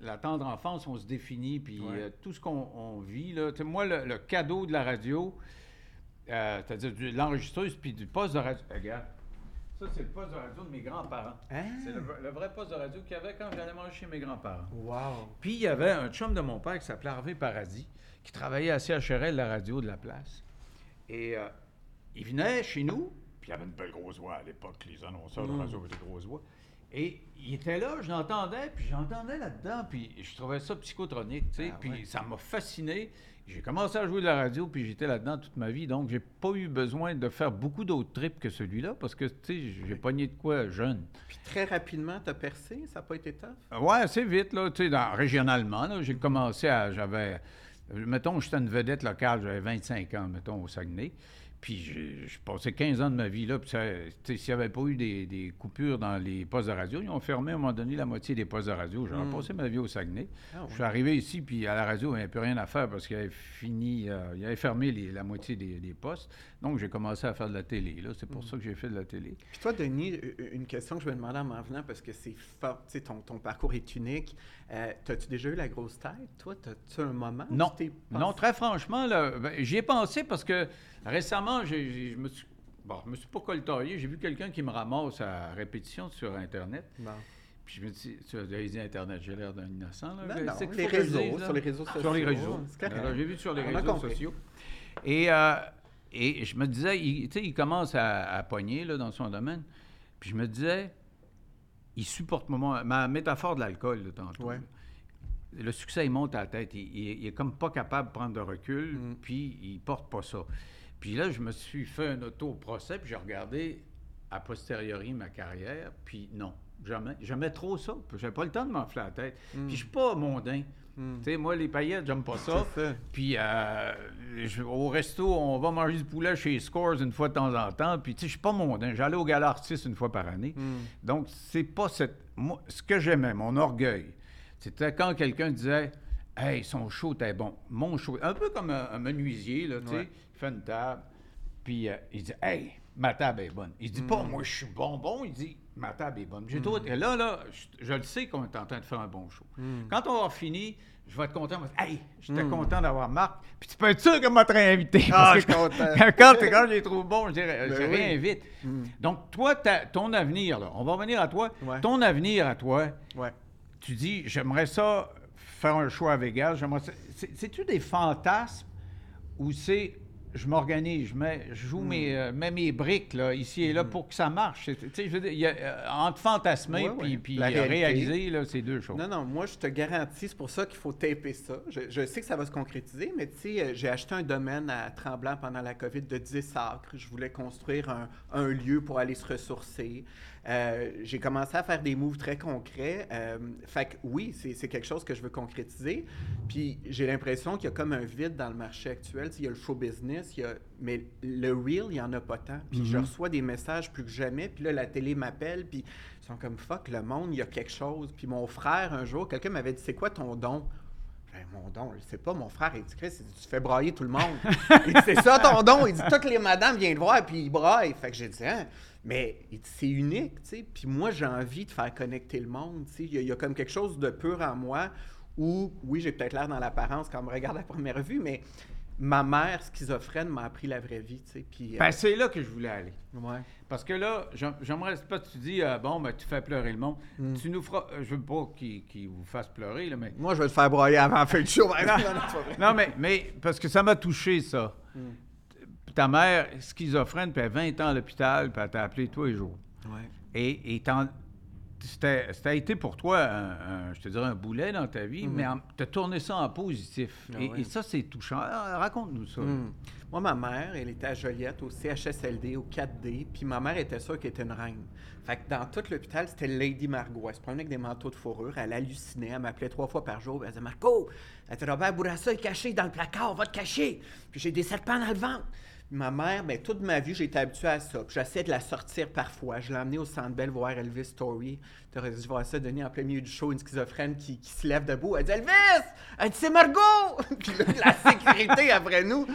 la tendre enfance, on se définit, puis Ouais. euh, tout ce qu'on on vit, là, tu sais, moi, le, le cadeau de la radio, euh, c'est-à-dire de l'enregistreuse, puis du poste de radio. Regarde, ça, c'est le poste de radio de mes grands-parents. Hein? C'est le, le vrai poste de radio qu'il y avait quand j'allais manger chez mes grands-parents. Wow! Puis il y avait un chum de mon père qui s'appelait Harvey Paradis, qui travaillait à CHRL, la radio de la place. Et euh, il venait chez nous, puis il avait une belle grosse voix à l'époque, les annonceurs de Mm. radio avaient des grosses voix. Et il était là, je l'entendais, puis j'entendais là-dedans, puis je trouvais ça psychotronique, tu sais, Ah puis ouais. ça m'a fasciné. J'ai commencé à jouer de la radio, puis j'étais là-dedans toute ma vie, donc j'ai pas eu besoin de faire beaucoup d'autres trips que celui-là, parce que, tu sais, j'ai pogné de quoi jeune. Puis très rapidement, t'as percé? Ça n'a pas été tough? Ouais, assez vite, là, tu sais, régionalement, là, j'ai commencé à, j'avais, euh, mettons, j'étais une vedette locale, j'avais 25 ans, mettons, au Saguenay. Puis j'ai j'ai passé 15 ans de ma vie là. Puis s'il n'y avait pas eu des, des coupures dans les postes de radio, ils ont fermé à un moment donné la moitié des postes de radio. J'aurais Mm. passé ma vie au Saguenay. Ah, Je suis arrivé ici, puis à la radio, il n'y avait plus rien à faire parce qu'il avait fini, euh, il avait fermé les- la moitié des, des postes. Donc, j'ai commencé à faire de la télé. là. C'est pour Mm. ça que j'ai fait de la télé. Puis toi, Denis, une question que je me demandais en m'en venant, parce que c'est fort, tu sais, ton, ton parcours est unique. Euh, T'as-tu déjà eu la grosse tête? Toi, t'as-tu un moment? Non. Non, très franchement, là, ben, j'y ai pensé parce que récemment, je me suis. Bon, je me suis pas coltaillé. J'ai vu quelqu'un qui me ramasse à répétition sur Internet. Bon. Puis je me dis, tu as dit Internet, j'ai l'air d'un innocent. Là. Non, qu'il les réseaux, dise, là? sur les réseaux sociaux. Sur les réseaux. J'ai vu sur les On réseaux sociaux. Et, euh, et je me disais, il, tu sais, il commence à, à pogner là, dans son domaine. Puis je me disais, il supporte ma, ma métaphore de l'alcool, tantôt. Ouais. Le succès, il monte à la tête. Il, il- il est comme pas capable de prendre de recul, Mm. puis il porte pas ça. Puis là, je me suis fait un auto-procès, puis j'ai regardé a posteriori ma carrière, puis non, jamais. J'aimais trop ça. J'avais pas le temps de m'enfler la tête. Mm. Puis je suis pas mondain. Mm. Tu sais, moi, les paillettes, j'aime pas ça. Puis euh, je- au resto, on va manger du poulet chez Scores une fois de temps en temps. Puis tu sais, je suis pas mondain. J'allais au gala artiste une fois par année. Mm. Donc, c'est pas cette. Moi, ce que j'aimais, mon orgueil, c'était quand quelqu'un disait Hey, son show était bon. Mon show. Un peu comme un, un menuisier, là, tu sais. Ouais. Il fait une table. Puis euh, il dit Hey, ma table est bonne. Il dit pas Moi, je suis bonbon. Il dit Ma table est bonne. J'ai Et là, là, je, je le sais qu'on est en train de faire un bon show. Mm. Quand on va fini, je vais être content. Je vais dire, Hey, j'étais Mm. content d'avoir Marc. Puis tu peux être sûr que m'a invité. Ah, je suis content. quand, quand je les trouve bons, je Ben je oui. réinvite. Mm. Donc, toi, ton avenir, là, on va revenir à toi. Ouais. Ton avenir à toi, Ouais. tu dis, j'aimerais ça faire un show à Vegas. j'aimerais ça- c'est- C'est-tu des fantasmes ou c'est je m'organise, je, mets, je joue Hmm. mes, euh, mets mes briques là, ici et là pour que ça marche? Je veux dire, il y a, euh, entre fantasmer Ouais, puis, ouais. puis réaliser, là, c'est deux choses. Non, non, moi, je te garantis, c'est pour ça qu'il faut taper ça. Je, je sais que ça va se concrétiser, mais tu sais, euh, j'ai acheté un domaine à Tremblant pendant la COVID de 10 acres. Je voulais construire un, un lieu pour aller se ressourcer. Euh, j'ai commencé à faire des moves très concrets. Euh, fait que oui, c'est quelque chose que je veux concrétiser. Puis j'ai l'impression qu'il y a comme un vide dans le marché actuel. Il y a le show business, il y a- mais le real, il n'y en a pas tant. Puis je Mhm. reçois des messages plus que jamais. Puis là, la télé m'appelle, puis ils sont comme fuck, le monde, il y a quelque chose. Puis mon frère, un jour, quelqu'un m'avait dit c'est quoi ton don? Ben, mon don, je sais pas, mon frère, il dit Chris, il dit, tu fais brailler tout le monde. il dit c'est ça ton don? Il dit toutes les madames viennent te voir, puis ils braillent. Fait que j'ai dit hein, mais c'est unique, tu sais. Puis moi, j'ai envie de faire connecter le monde, tu sais. Il y, a- il y a comme quelque chose de pur en moi où, oui, j'ai peut-être l'air dans l'apparence quand on me regarde à première vue, mais ma mère schizophrène m'a appris la vraie vie, tu sais. Puis, euh, Ben, c'est là que je voulais aller. ouais. Parce que là, j'aim- j'aimerais pas que tu dis, euh, bon, ben, tu fais pleurer le monde. Mm. Tu nous feras, euh, je veux pas qu'il vous fasse pleurer, là, mais. Moi, je vais te faire brailler avant la fin du show. Non, non, mais, mais parce que ça m'a touché, ça. Mm. Ta mère, schizophrène, puis elle a 20 ans à l'hôpital, puis elle t'a appelé tous les jours. Ouais. Et, et c'était, été pour toi, un, un- je te dirais, un boulet dans ta vie, mais tu as tourné ça en positif. Ah et, ouais. et ça, c'est touchant. Ah, Raconte-nous ça. Hmm. Moi, ma mère, elle était à Joliette, au CHSLD, au 4D, puis ma mère était sûre qu'elle était une reine. Fait que dans tout l'hôpital, c'était Lady Margot. Elle se promenait avec des manteaux de fourrure, elle hallucinait, elle m'appelait trois fois par jour, elle disait Marco, elle dit Robert Bourassa est caché dans le placard, va te cacher. Puis j'ai des serpents dans le ventre. Ma mère, ben, toute ma vie, j'ai été habitué à ça. Puis j'essaie de la sortir parfois. Je l'ai emmenée au Centre Bell voir Elvis Story. Tu aurais dû voir ça, Denis, en plein milieu du show, une schizophrène qui, qui se lève debout. Elle dit Elvis Elle dit C'est Margot la sécurité après nous.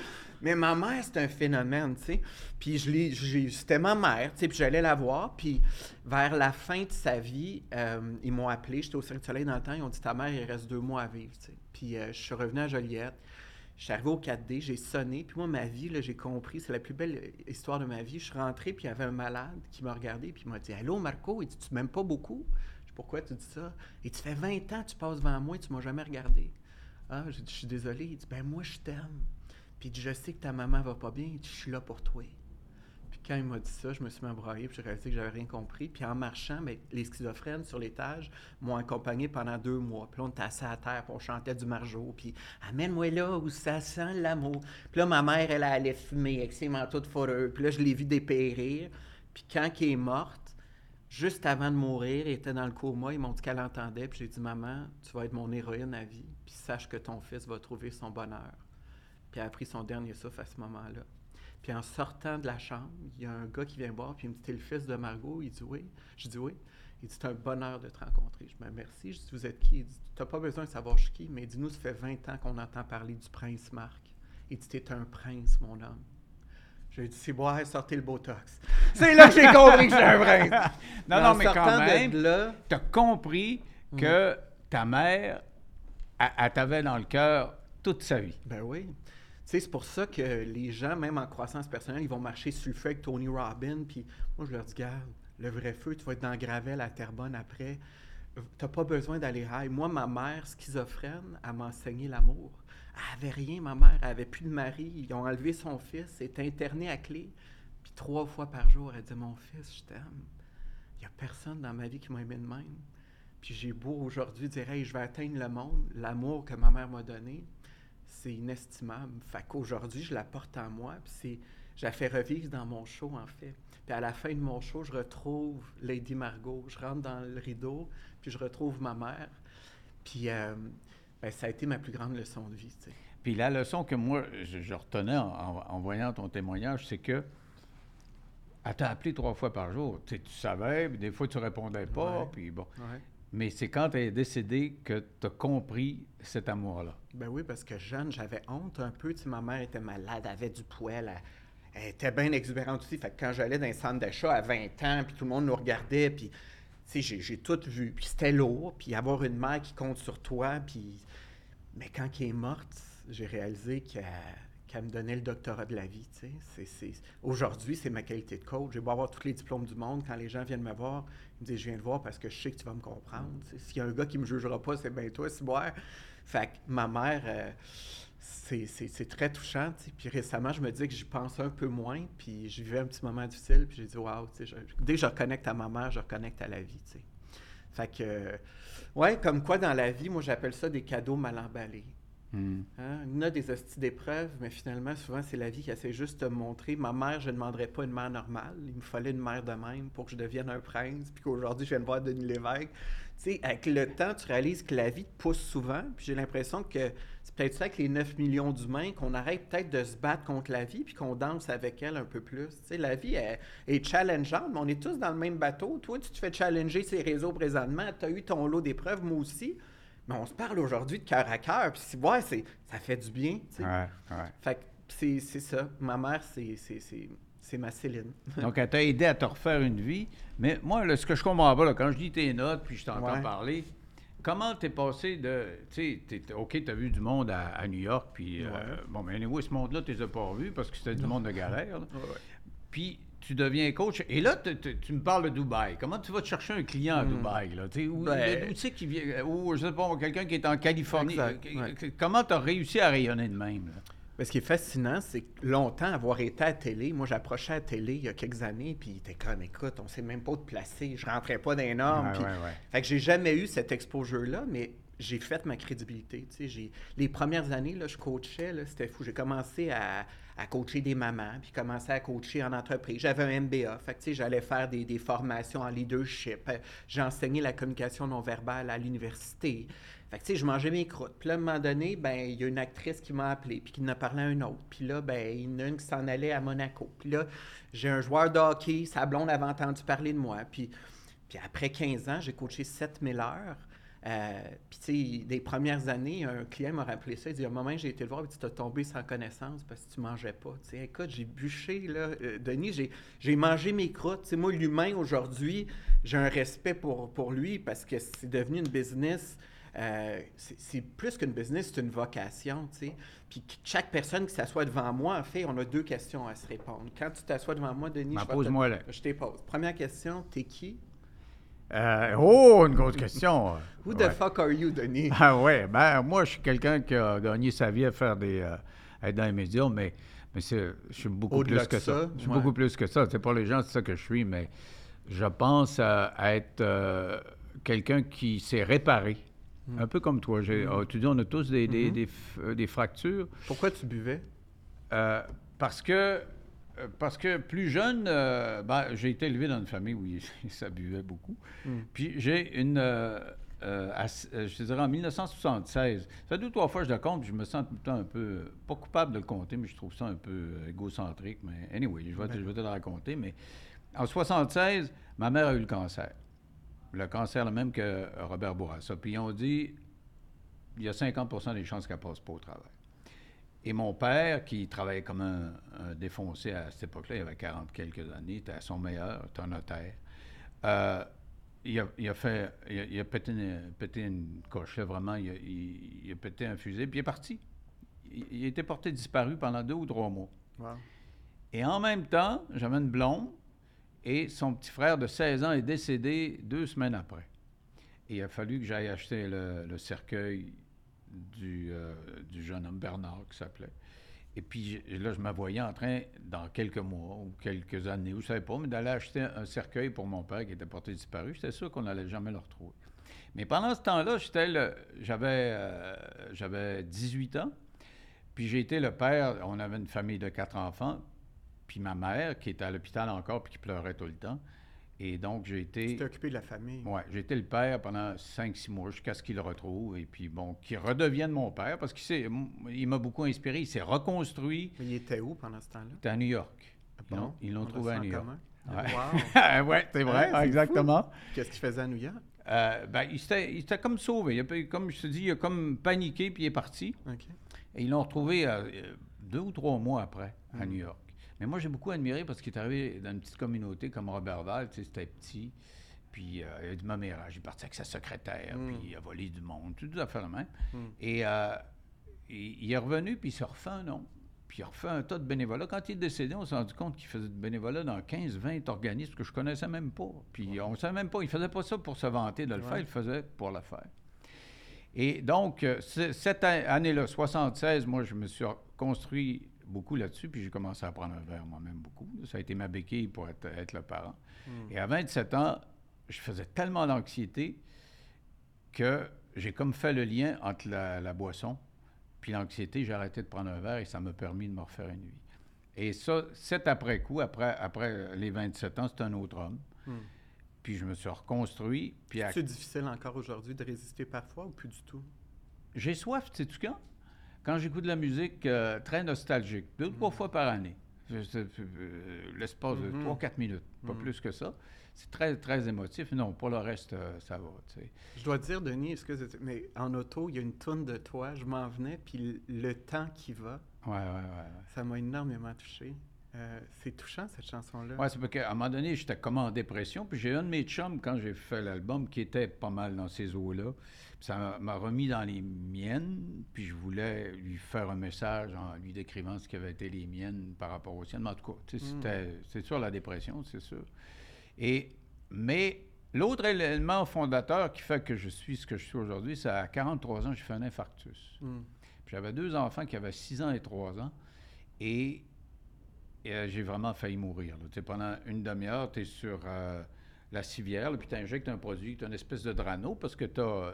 Mais ma mère, c'est un phénomène, tu sais. Puis je c'était ma mère, tu sais, puis j'allais la voir. Puis vers la fin de sa vie, euh, ils m'ont appelé, j'étais au Cirque du Soleil dans le temps, ils ont dit ta mère, il reste deux mois à vivre, tu sais. Puis euh, je suis revenu à Joliette, je suis arrivé au 4D, j'ai sonné, puis moi, ma vie, j'ai compris, c'est la plus belle histoire de ma vie. Je suis rentré, puis il y avait un malade qui m'a regardé, puis il m'a dit Allô, Marco, il dit Tu m'aimes pas beaucoup Je dis Pourquoi tu dis ça Et tu fais 20 ans, tu passes devant moi, tu m'as jamais regardé. Ah, j'ai dit Je suis désolé. Il dit Ben, moi, je t'aime. Puis je sais que ta maman va pas bien, je suis là pour toi. Quand il m'a dit ça, je me suis mis puis j'ai réalisé que j'avais rien compris. Puis en marchant, ben, les schizophrènes sur l'étage m'ont accompagné pendant deux mois. Puis là, on assis à terre, puis on chantait du margeau, puis amène-moi là où ça sent l'amour. Puis là, ma mère, elle allait fumer avec ses manteaux de fourrure. Puis là, je l'ai vu dépérir. Puis quand elle est morte, juste avant de mourir, elle était dans le coma. Ils m'ont dit qu'elle entendait. Puis j'ai dit, maman, tu vas être mon héroïne à vie. Puis sache que ton fils va trouver son bonheur. Puis elle a pris son dernier souffle à ce moment-là. Puis en sortant de la chambre, il y a un gars qui vient voir, puis il me dit T'es le fils de Margot? Il dit Oui. Je dis Oui. Il dit C'est un bonheur de te rencontrer. Je ben, Merci. Je dis Vous êtes qui? Il dit Tu n'as pas besoin de savoir je suis qui, mais dis-nous, ça fait 20 ans qu'on entend parler du prince Marc. Il dit T'es un prince, mon homme. J'ai dit, c'est boire, sortez le Botox. C'est là que j'ai compris que j'étais un prince. non, Mais non, mais quand même, là, tu as compris que ta mère, elle t'avait dans le cœur toute sa vie. Ben oui. C'est pour ça que les gens, même en croissance personnelle, ils vont marcher sur le feu avec Tony Robbins. Puis moi, je leur dis, garde, le vrai feu, tu vas être dans Gravel à Terrebonne après. T'as pas besoin d'aller rail. Moi, ma mère, schizophrène, elle m'a enseigné l'amour. Elle avait rien, ma mère. Elle avait plus de mari. Ils ont enlevé son fils. Elle était internée à clé. Puis trois fois par jour, elle disait, mon fils, je t'aime. Il n'y a personne dans ma vie qui m'a aimé de même. Puis j'ai beau aujourd'hui dire, hey, je vais atteindre le monde. L'amour que ma mère m'a donné, c'est inestimable. Fait qu'aujourd'hui, je la porte en moi, puis c'est, je la fais revivre dans mon show, en fait. Puis à la fin de mon show, je retrouve Lady Margot. Je rentre dans le rideau, puis je retrouve ma mère. Puis euh, ben, ça a été ma plus grande leçon de vie. Puis la leçon que moi, je, je retenais en, en- en voyant ton témoignage, c'est que elle t'a appelé trois fois par jour. Tu, savais, puis des fois tu répondais pas, Ouais. puis bon. Ouais. Mais c'est quand elle est décédée que tu as compris cet amour-là. Ben oui, parce que jeune, j'avais honte un peu. Tu ma mère était malade, avait du poil, elle, était bien exubérante aussi. Fait que quand j'allais dans un centre d'achat à 20 ans, puis tout le monde nous regardait, puis tu j'ai tout vu. Puis c'était lourd, puis avoir une mère qui compte sur toi, puis... Mais quand elle est morte, j'ai réalisé qu'elle, qu'elle me donnait le doctorat de la vie, Aujourd'hui, c'est ma qualité de coach. J'ai beau avoir tous les diplômes du monde. Quand les gens viennent me voir, ils me disent « Je viens te voir parce que je sais que tu vas me comprendre. S'il y a un gars qui me jugera pas, c'est bien toi, Ciboire. » Fait que ma mère, euh, c'est, très touchant. tu sais. Puis récemment, je me dis que j'y pense un peu moins. Puis je vivais un petit moment difficile. Puis j'ai dit, waouh, dès que je reconnecte à ma mère, je reconnecte à la vie. Fait que, ouais, comme quoi dans la vie, moi j'appelle ça des cadeaux mal emballés. Hmm. Hein? A des hosties d'épreuves, mais finalement, souvent, c'est la vie qui essaie juste de montrer. Ma mère, je ne demanderais pas une mère normale. Il me fallait une mère de même pour que je devienne un prince, puis qu'aujourd'hui, je viens de voir Denis Lévesque. Tu sais, avec le temps, tu réalises que la vie te pousse souvent, puis j'ai l'impression que c'est peut-être ça avec les 9 millions d'humains, qu'on arrête peut-être de se battre contre la vie, puis qu'on danse avec elle un peu plus. Tu sais, la vie est challengeante, mais on est tous dans le même bateau. Toi, tu te fais challenger ces réseaux présentement, tu as eu ton lot d'épreuves, moi aussi. Mais on se parle aujourd'hui de cœur à cœur. Puis, ouais, c'est, ça fait du bien. tu sais. Ouais, ouais. Fait que c'est, c'est ça. Ma mère, c'est, c'est, c'est, c'est ma Céline. Donc, elle t'a aidé à te refaire une vie. Mais moi, là, ce que je comprends pas, là, quand je lis tes notes, puis je t'entends Ouais. parler, comment t'es passé de. Tu sais, OK, t'as vu du monde à, à New York, puis. euh, bon, mais anyway, ce monde-là, tu les as pas revus parce que c'était du monde de galère. Puis, tu deviens coach. Et là, tu- tu tu me parles de Dubaï. Comment tu vas te chercher un client à Dubaï? Là? Tu sais, Où, Ben- où tu sais qui vient? Ou, je sais pas, quelqu'un qui est en Californie. Exact, Euh, ouais. Comment tu as réussi à rayonner de même? là? Mais ce qui est fascinant, c'est que longtemps, avoir été à la télé, moi j'approchais à la télé il y a quelques années, puis il était comme, écoute, on sait même pas où te placer, je rentrais pas dans les normes. Ouais, puis- ouais, ouais. Fait que j'ai jamais eu cet exposure-là, mais j'ai fait ma crédibilité. j'ai- Les premières années, là, je coachais, là, c'était fou. J'ai commencé à, à coacher des mamans, puis commencé à coacher en entreprise. J'avais un MBA, fait que, j'allais faire des, des formations en leadership. J'ai enseigné la communication non verbale à l'université. Fait que, je mangeais mes croûtes. Puis là, à un moment donné, ben, il y a une actrice qui m'a appelé, puis qui en a parlé à un autre. Puis là, ben, il y en a une qui s'en allait à Monaco. Puis là, j'ai un joueur de hockey, sa blonde avait entendu parler de moi. Puis, puis après 15 ans, j'ai coaché 7000 heures. Euh, puis, tu sais, des premières années, un client m'a rappelé ça. Il dit, à un moment, j'ai été le voir, tu as tombé sans connaissance parce que tu mangeais pas. Tu sais, écoute, j'ai bûché, là. Euh, Denis, j'ai, j'ai mangé mes croûtes. Tu sais, moi, l'humain, aujourd'hui, j'ai un respect pour, pour lui parce que c'est devenu une business. euh, c'est, plus qu'une business, c'est une vocation, tu sais. Puis que chaque personne qui s'assoit devant moi, en fait, on a deux questions à se répondre. Quand tu t'assois devant moi, Denis, je te- pose-moi-les. Je t'ai pose. Première question, t'es qui? Euh, oh, une grosse question. Who Ouais. the fuck are you, Denis? Ah ouais, ben moi je suis quelqu'un qui a gagné sa vie à faire des euh, à être dans les médias, mais, mais je suis beaucoup plus que ça. ça, Je suis ouais. beaucoup plus que ça. C'est pas les gens, c'est ça que je suis, mais je pense à, à être euh, quelqu'un qui s'est réparé. Hmm. Un peu comme toi. J'ai, ah, tu dis, on a tous des, des, f- euh, des fractures. Pourquoi tu buvais? Parce que parce que plus jeune, euh, ben, j'ai été élevé dans une famille où ça buvait beaucoup. Mm. Puis j'ai une, euh, euh, à- euh, je te dirais en 1976. Ça deux ou trois fois que je le compte, puis je me sens tout le temps un peu, euh, pas coupable de le compter, mais je trouve ça un peu euh, égocentrique. Mais anyway, je vais, te- je vais te le raconter. Mais en 76, ma mère a eu le cancer. Le cancer le même que Robert Bourassa. Puis ils ont dit, il y a 50% des chances qu'elle passe pas au travail. Et mon père, qui travaillait comme un, un défoncé à cette époque-là, il avait 40 quelques années, était à son meilleur, était un notaire. Euh, il, a, il a fait, il a, il a pété, une, pété une coche, là, vraiment, il a, il- il a pété un fusil, puis il est parti. Il, il a été porté disparu pendant deux ou trois mois. Wow. Et en même temps, j'avais une blonde et son petit frère de 16 ans est décédé deux semaines après. Et il a fallu que j'aille acheter le, le cercueil du, euh, du jeune homme Bernard, qui s'appelait. Et puis là, je me voyais en train, dans quelques mois ou quelques années, ou je ne savais pas, mais d'aller acheter un cercueil pour mon père qui était porté disparu. J'étais sûr qu'on n'allait jamais le retrouver. Mais pendant ce temps-là, j'avais, euh, j'avais 18 ans. Puis j'ai été le père, on avait une famille de quatre enfants, puis ma mère qui était à l'hôpital encore puis qui pleurait tout le temps. Et donc j'ai Tu été t'es occupé de la famille. ouais, j'ai été le père pendant 5-6 mois jusqu'à ce qu'il le retrouve et puis bon, qu'il redevienne mon père parce qu'il il m'a beaucoup inspiré, il s'est reconstruit. Mais il était où pendant ce temps-là? Il était à New York. Ils Bon, ils l'ont trouvé à New York. Ouais. Wow. ouais, c'est vrai, Ouais, fou. exactement. Qu'est-ce qu'il faisait à New York? Euh, ben, il s'était comme sauvé. Il a- comme je te dis, il a comme paniqué puis il est parti. OK. Et ils l'ont retrouvé euh, euh, deux ou trois mois après à Mm. New York. Mais moi, j'ai beaucoup admiré parce qu'il est arrivé dans une petite communauté comme Robertval, tu sais, c'était petit. Puis euh, il a du mamérage. Il est parti avec sa secrétaire, Mm. puis il a volé du monde, tout à fait le même. Mm. Et euh, il, il est revenu, puis il s'est refait un nom. Puis il a refait un tas de bénévolat. Quand il est décédé, on s'est rendu compte qu'il faisait du bénévolat dans 15, 20 organismes que je connaissais même pas. Puis on ne savait même pas, il faisait pas ça pour se vanter de le Ouais. faire, il le faisait pour le faire. Et donc, euh, ce- cette année-là, 76, moi, je me suis construit beaucoup là-dessus, puis j'ai commencé à prendre un verre moi-même beaucoup. Ça a été ma béquille pour être, être le parent. Mm. Et à 27 ans, je faisais tellement d'anxiété que j'ai comme fait le lien entre la, la boisson puis l'anxiété. J'ai arrêté de prendre un verre et ça m'a permis de me refaire une vie. Et ça, c'est après coup, après, après les 27 ans, c'est un autre homme. Mm. Puis je me suis reconstruit. Puis à- C'est difficile encore aujourd'hui de résister parfois ou plus du tout? j'ai soif, tu sais-tu quand? Quand j'écoute de la musique euh, très nostalgique, deux ou trois fois par année. Euh, L'espace de Mhm. 3-4 minutes, pas Mhm. plus que ça. C'est très, très émotif. Non, pour le reste, euh, ça va. Je dois te dire, Denis, excuse, mais en auto, il y a une tourne de toi, je m'en venais, puis le, temps qui va, Ouais, ouais, ouais. ça m'a énormément touché. Euh, c'est touchant, cette chanson-là. Ouais, c'est parce qu'à un moment donné, j'étais comme en dépression. Puis j'ai un de mes chums, quand j'ai fait l'album, qui était pas mal dans ces eaux-là. Ça m'a- remis dans les miennes. Puis je voulais lui faire un message en lui décrivant ce qui avait été les miennes par rapport aux siennes. Mais en tout cas, Mm. c'était, c'est sûr la dépression, c'est sûr. Et, mais l'autre élément fondateur qui fait que je suis ce que je suis aujourd'hui, c'est à 43 ans, j'ai fait un infarctus. Mm. Puis J'avais deux enfants qui avaient 6 ans et 3 ans. Et, et, euh, j'ai vraiment failli mourir. là. Pendant une demi-heure, tu es sur euh, la civière, là, puis tu injectes un produit, tu as une espèce de drano, parce que tu as,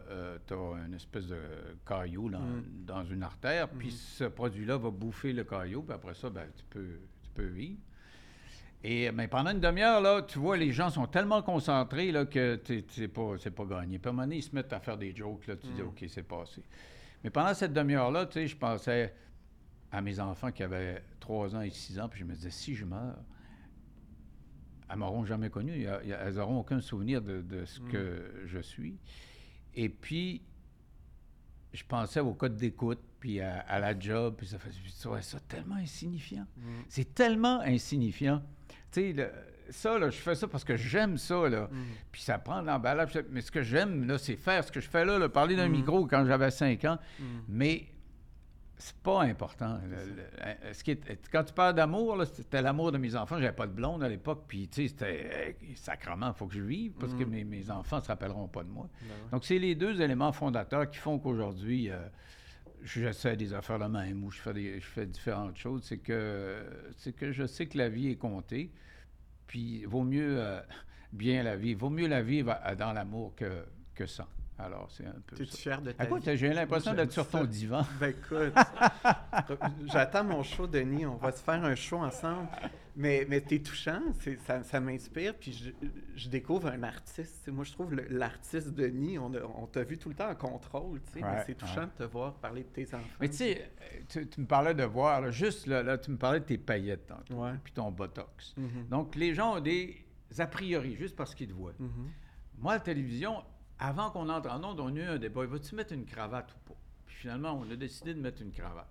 une espèce de caillou dans, Mm. dans une artère, puis Mhm. ce produit-là va bouffer le caillou, puis après ça, ben, tu, peux, tu peux vivre. Et mais pendant une demi-heure, là, tu vois, les gens sont tellement concentrés là, que c'est pas, c'est pas gagné. Puis à un moment donné, ils se mettent à faire des jokes, là, tu dis, Mm. OK, c'est passé. Mais pendant cette demi-heure-là, tu sais, je pensais à mes enfants qui avaient 3 ans et 6 ans, puis je me disais, si je meurs, elles m'auront jamais connu, elles n'auront aucun souvenir de, de ce Mm. que je suis. Et puis, je pensais au code d'écoute, puis à, à la job, puis ça faisait je trouvais ça tellement insignifiant. Mm. C'est tellement insignifiant. Tu sais, ça, là, je fais ça parce que j'aime ça, là. Mm. Puis ça prend de l'emballage. Mais ce que j'aime, là, c'est faire ce que je fais là, là, parler d'un micro quand j'avais 5 ans. Mais c'est pas important. Le- le- euh, ce qui est- quand tu parles d'amour, c'était l'amour de mes enfants. J'avais pas de blonde à l'époque. Puis, tu sais, c'était euh, sacrement, il faut que je vive parce que Mhm. mes, mes enfants ne se rappelleront pas de moi. Ben. Donc, c'est les deux éléments fondateurs qui font qu'aujourd'hui, euh, j'essaie des affaires de même ou je fais, des- je fais différentes choses. C'est que, c'est que je sais que la vie est comptée. Puis, vaut mieux euh, bien la vivre. Vaut mieux la vivre dans l'amour que, que sans. Alors, c'est un peu T'es-tu fier de ta Écoute, j'ai l'impression d'être sur ton divan. Ben écoute, j'attends mon show, Denis. On va se faire un show ensemble. Mais, mais t'es touchant, ça, ça m'inspire, puis je, je découvre un artiste. Moi, je trouve l'artiste Denis, on, a- on t'a vu tout le temps en contrôle, tu sais, mais Ouais, c'est touchant ouais. de te voir parler de tes enfants. Mais tu sais, tu, me parlais de voir, là, juste là, là, tu me parlais de tes paillettes tantôt, Ouais. puis ton botox. Mhm. Donc, les gens ont des a priori, juste parce qu'ils te voient. Mhm. Moi, à la télévision, avant qu'on entre en onde, on a eu un débat. Va-tu mettre une cravate ou pas? Puis finalement, on a décidé de mettre une cravate.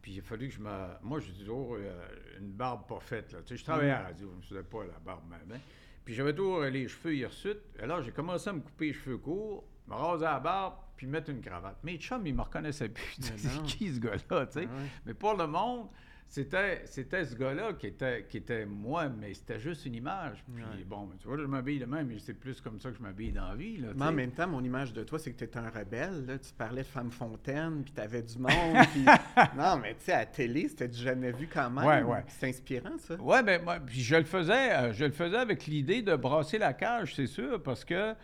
Puis il a fallu que je me. Moi, j'ai toujours euh, une barbe pas faite. Là. Tu sais, je travaillais à la radio, je ne faisais pas la barbe même. Puis j'avais toujours les cheveux hirsutes. Alors, j'ai commencé à me couper les cheveux courts, me raser la barbe, puis mettre une cravate. Mes chums, ils me reconnaissaient plus. C'est qui ce gars-là? tu sais? Ouais. Mais pour le monde, c'était, c'était ce gars-là qui était, qui était moi, mais c'était juste une image. Puis Ouais. bon, tu vois, je m'habille de même, mais c'est plus comme ça que je m'habille dans la vie. Là, Mais en même temps, mon image de toi, c'est que tu étais un rebelle. Là. Tu parlais de femme fontaine, puis tu avais du monde. puis- Non, mais tu sais, à la télé, c'était du jamais vu quand même. Ouais, C'est inspirant, ça. Ouais, ben moi, puis je le faisais, euh, je le faisais avec l'idée de brasser la cage, c'est sûr, parce que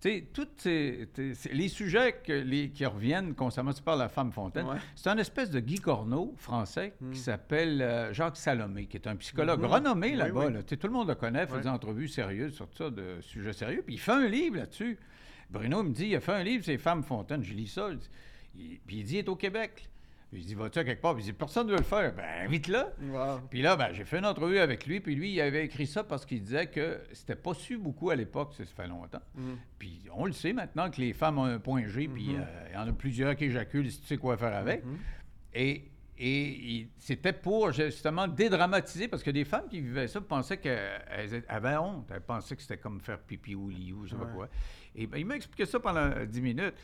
sais, tous ces- les sujets que les- qui reviennent constamment, tu parles de la femme fontaine, Ouais. c'est un espèce de Guy Corneau français Hmm. qui s'appelle euh, Jacques Salomé, qui est un psychologue Mhm. renommé là-bas. oui. là. Tout le monde le connaît, fait Ouais. des entrevues sérieuses sur ça, de sujets sérieux, puis il fait un livre là-dessus. Bruno me dit, il a fait un livre, c'est Femmes fontaines. Je lis ça. il- puis il dit, il est au Québec. Puis je dis, vas-tu à quelque part? Puis il dit, personne ne veut le faire. Ben, invite-le. Wow. Puis là, ben, j'ai fait une entrevue avec lui, puis lui, il avait écrit ça parce qu'il disait que c'était pas su beaucoup à l'époque, ça, ça fait longtemps. Mhm. Puis on le sait maintenant que les femmes ont un point G, puis Mhm. euh, il y en a plusieurs qui éjaculent si tu sais quoi faire avec. Mhm. Et, et c'était pour justement dédramatiser, parce que des femmes qui vivaient ça pensaient qu'elles avaient honte. Elles pensaient que c'était comme faire pipi au lit ou je sais pas quoi. Et ben, il m'a expliqué ça pendant 10 minutes.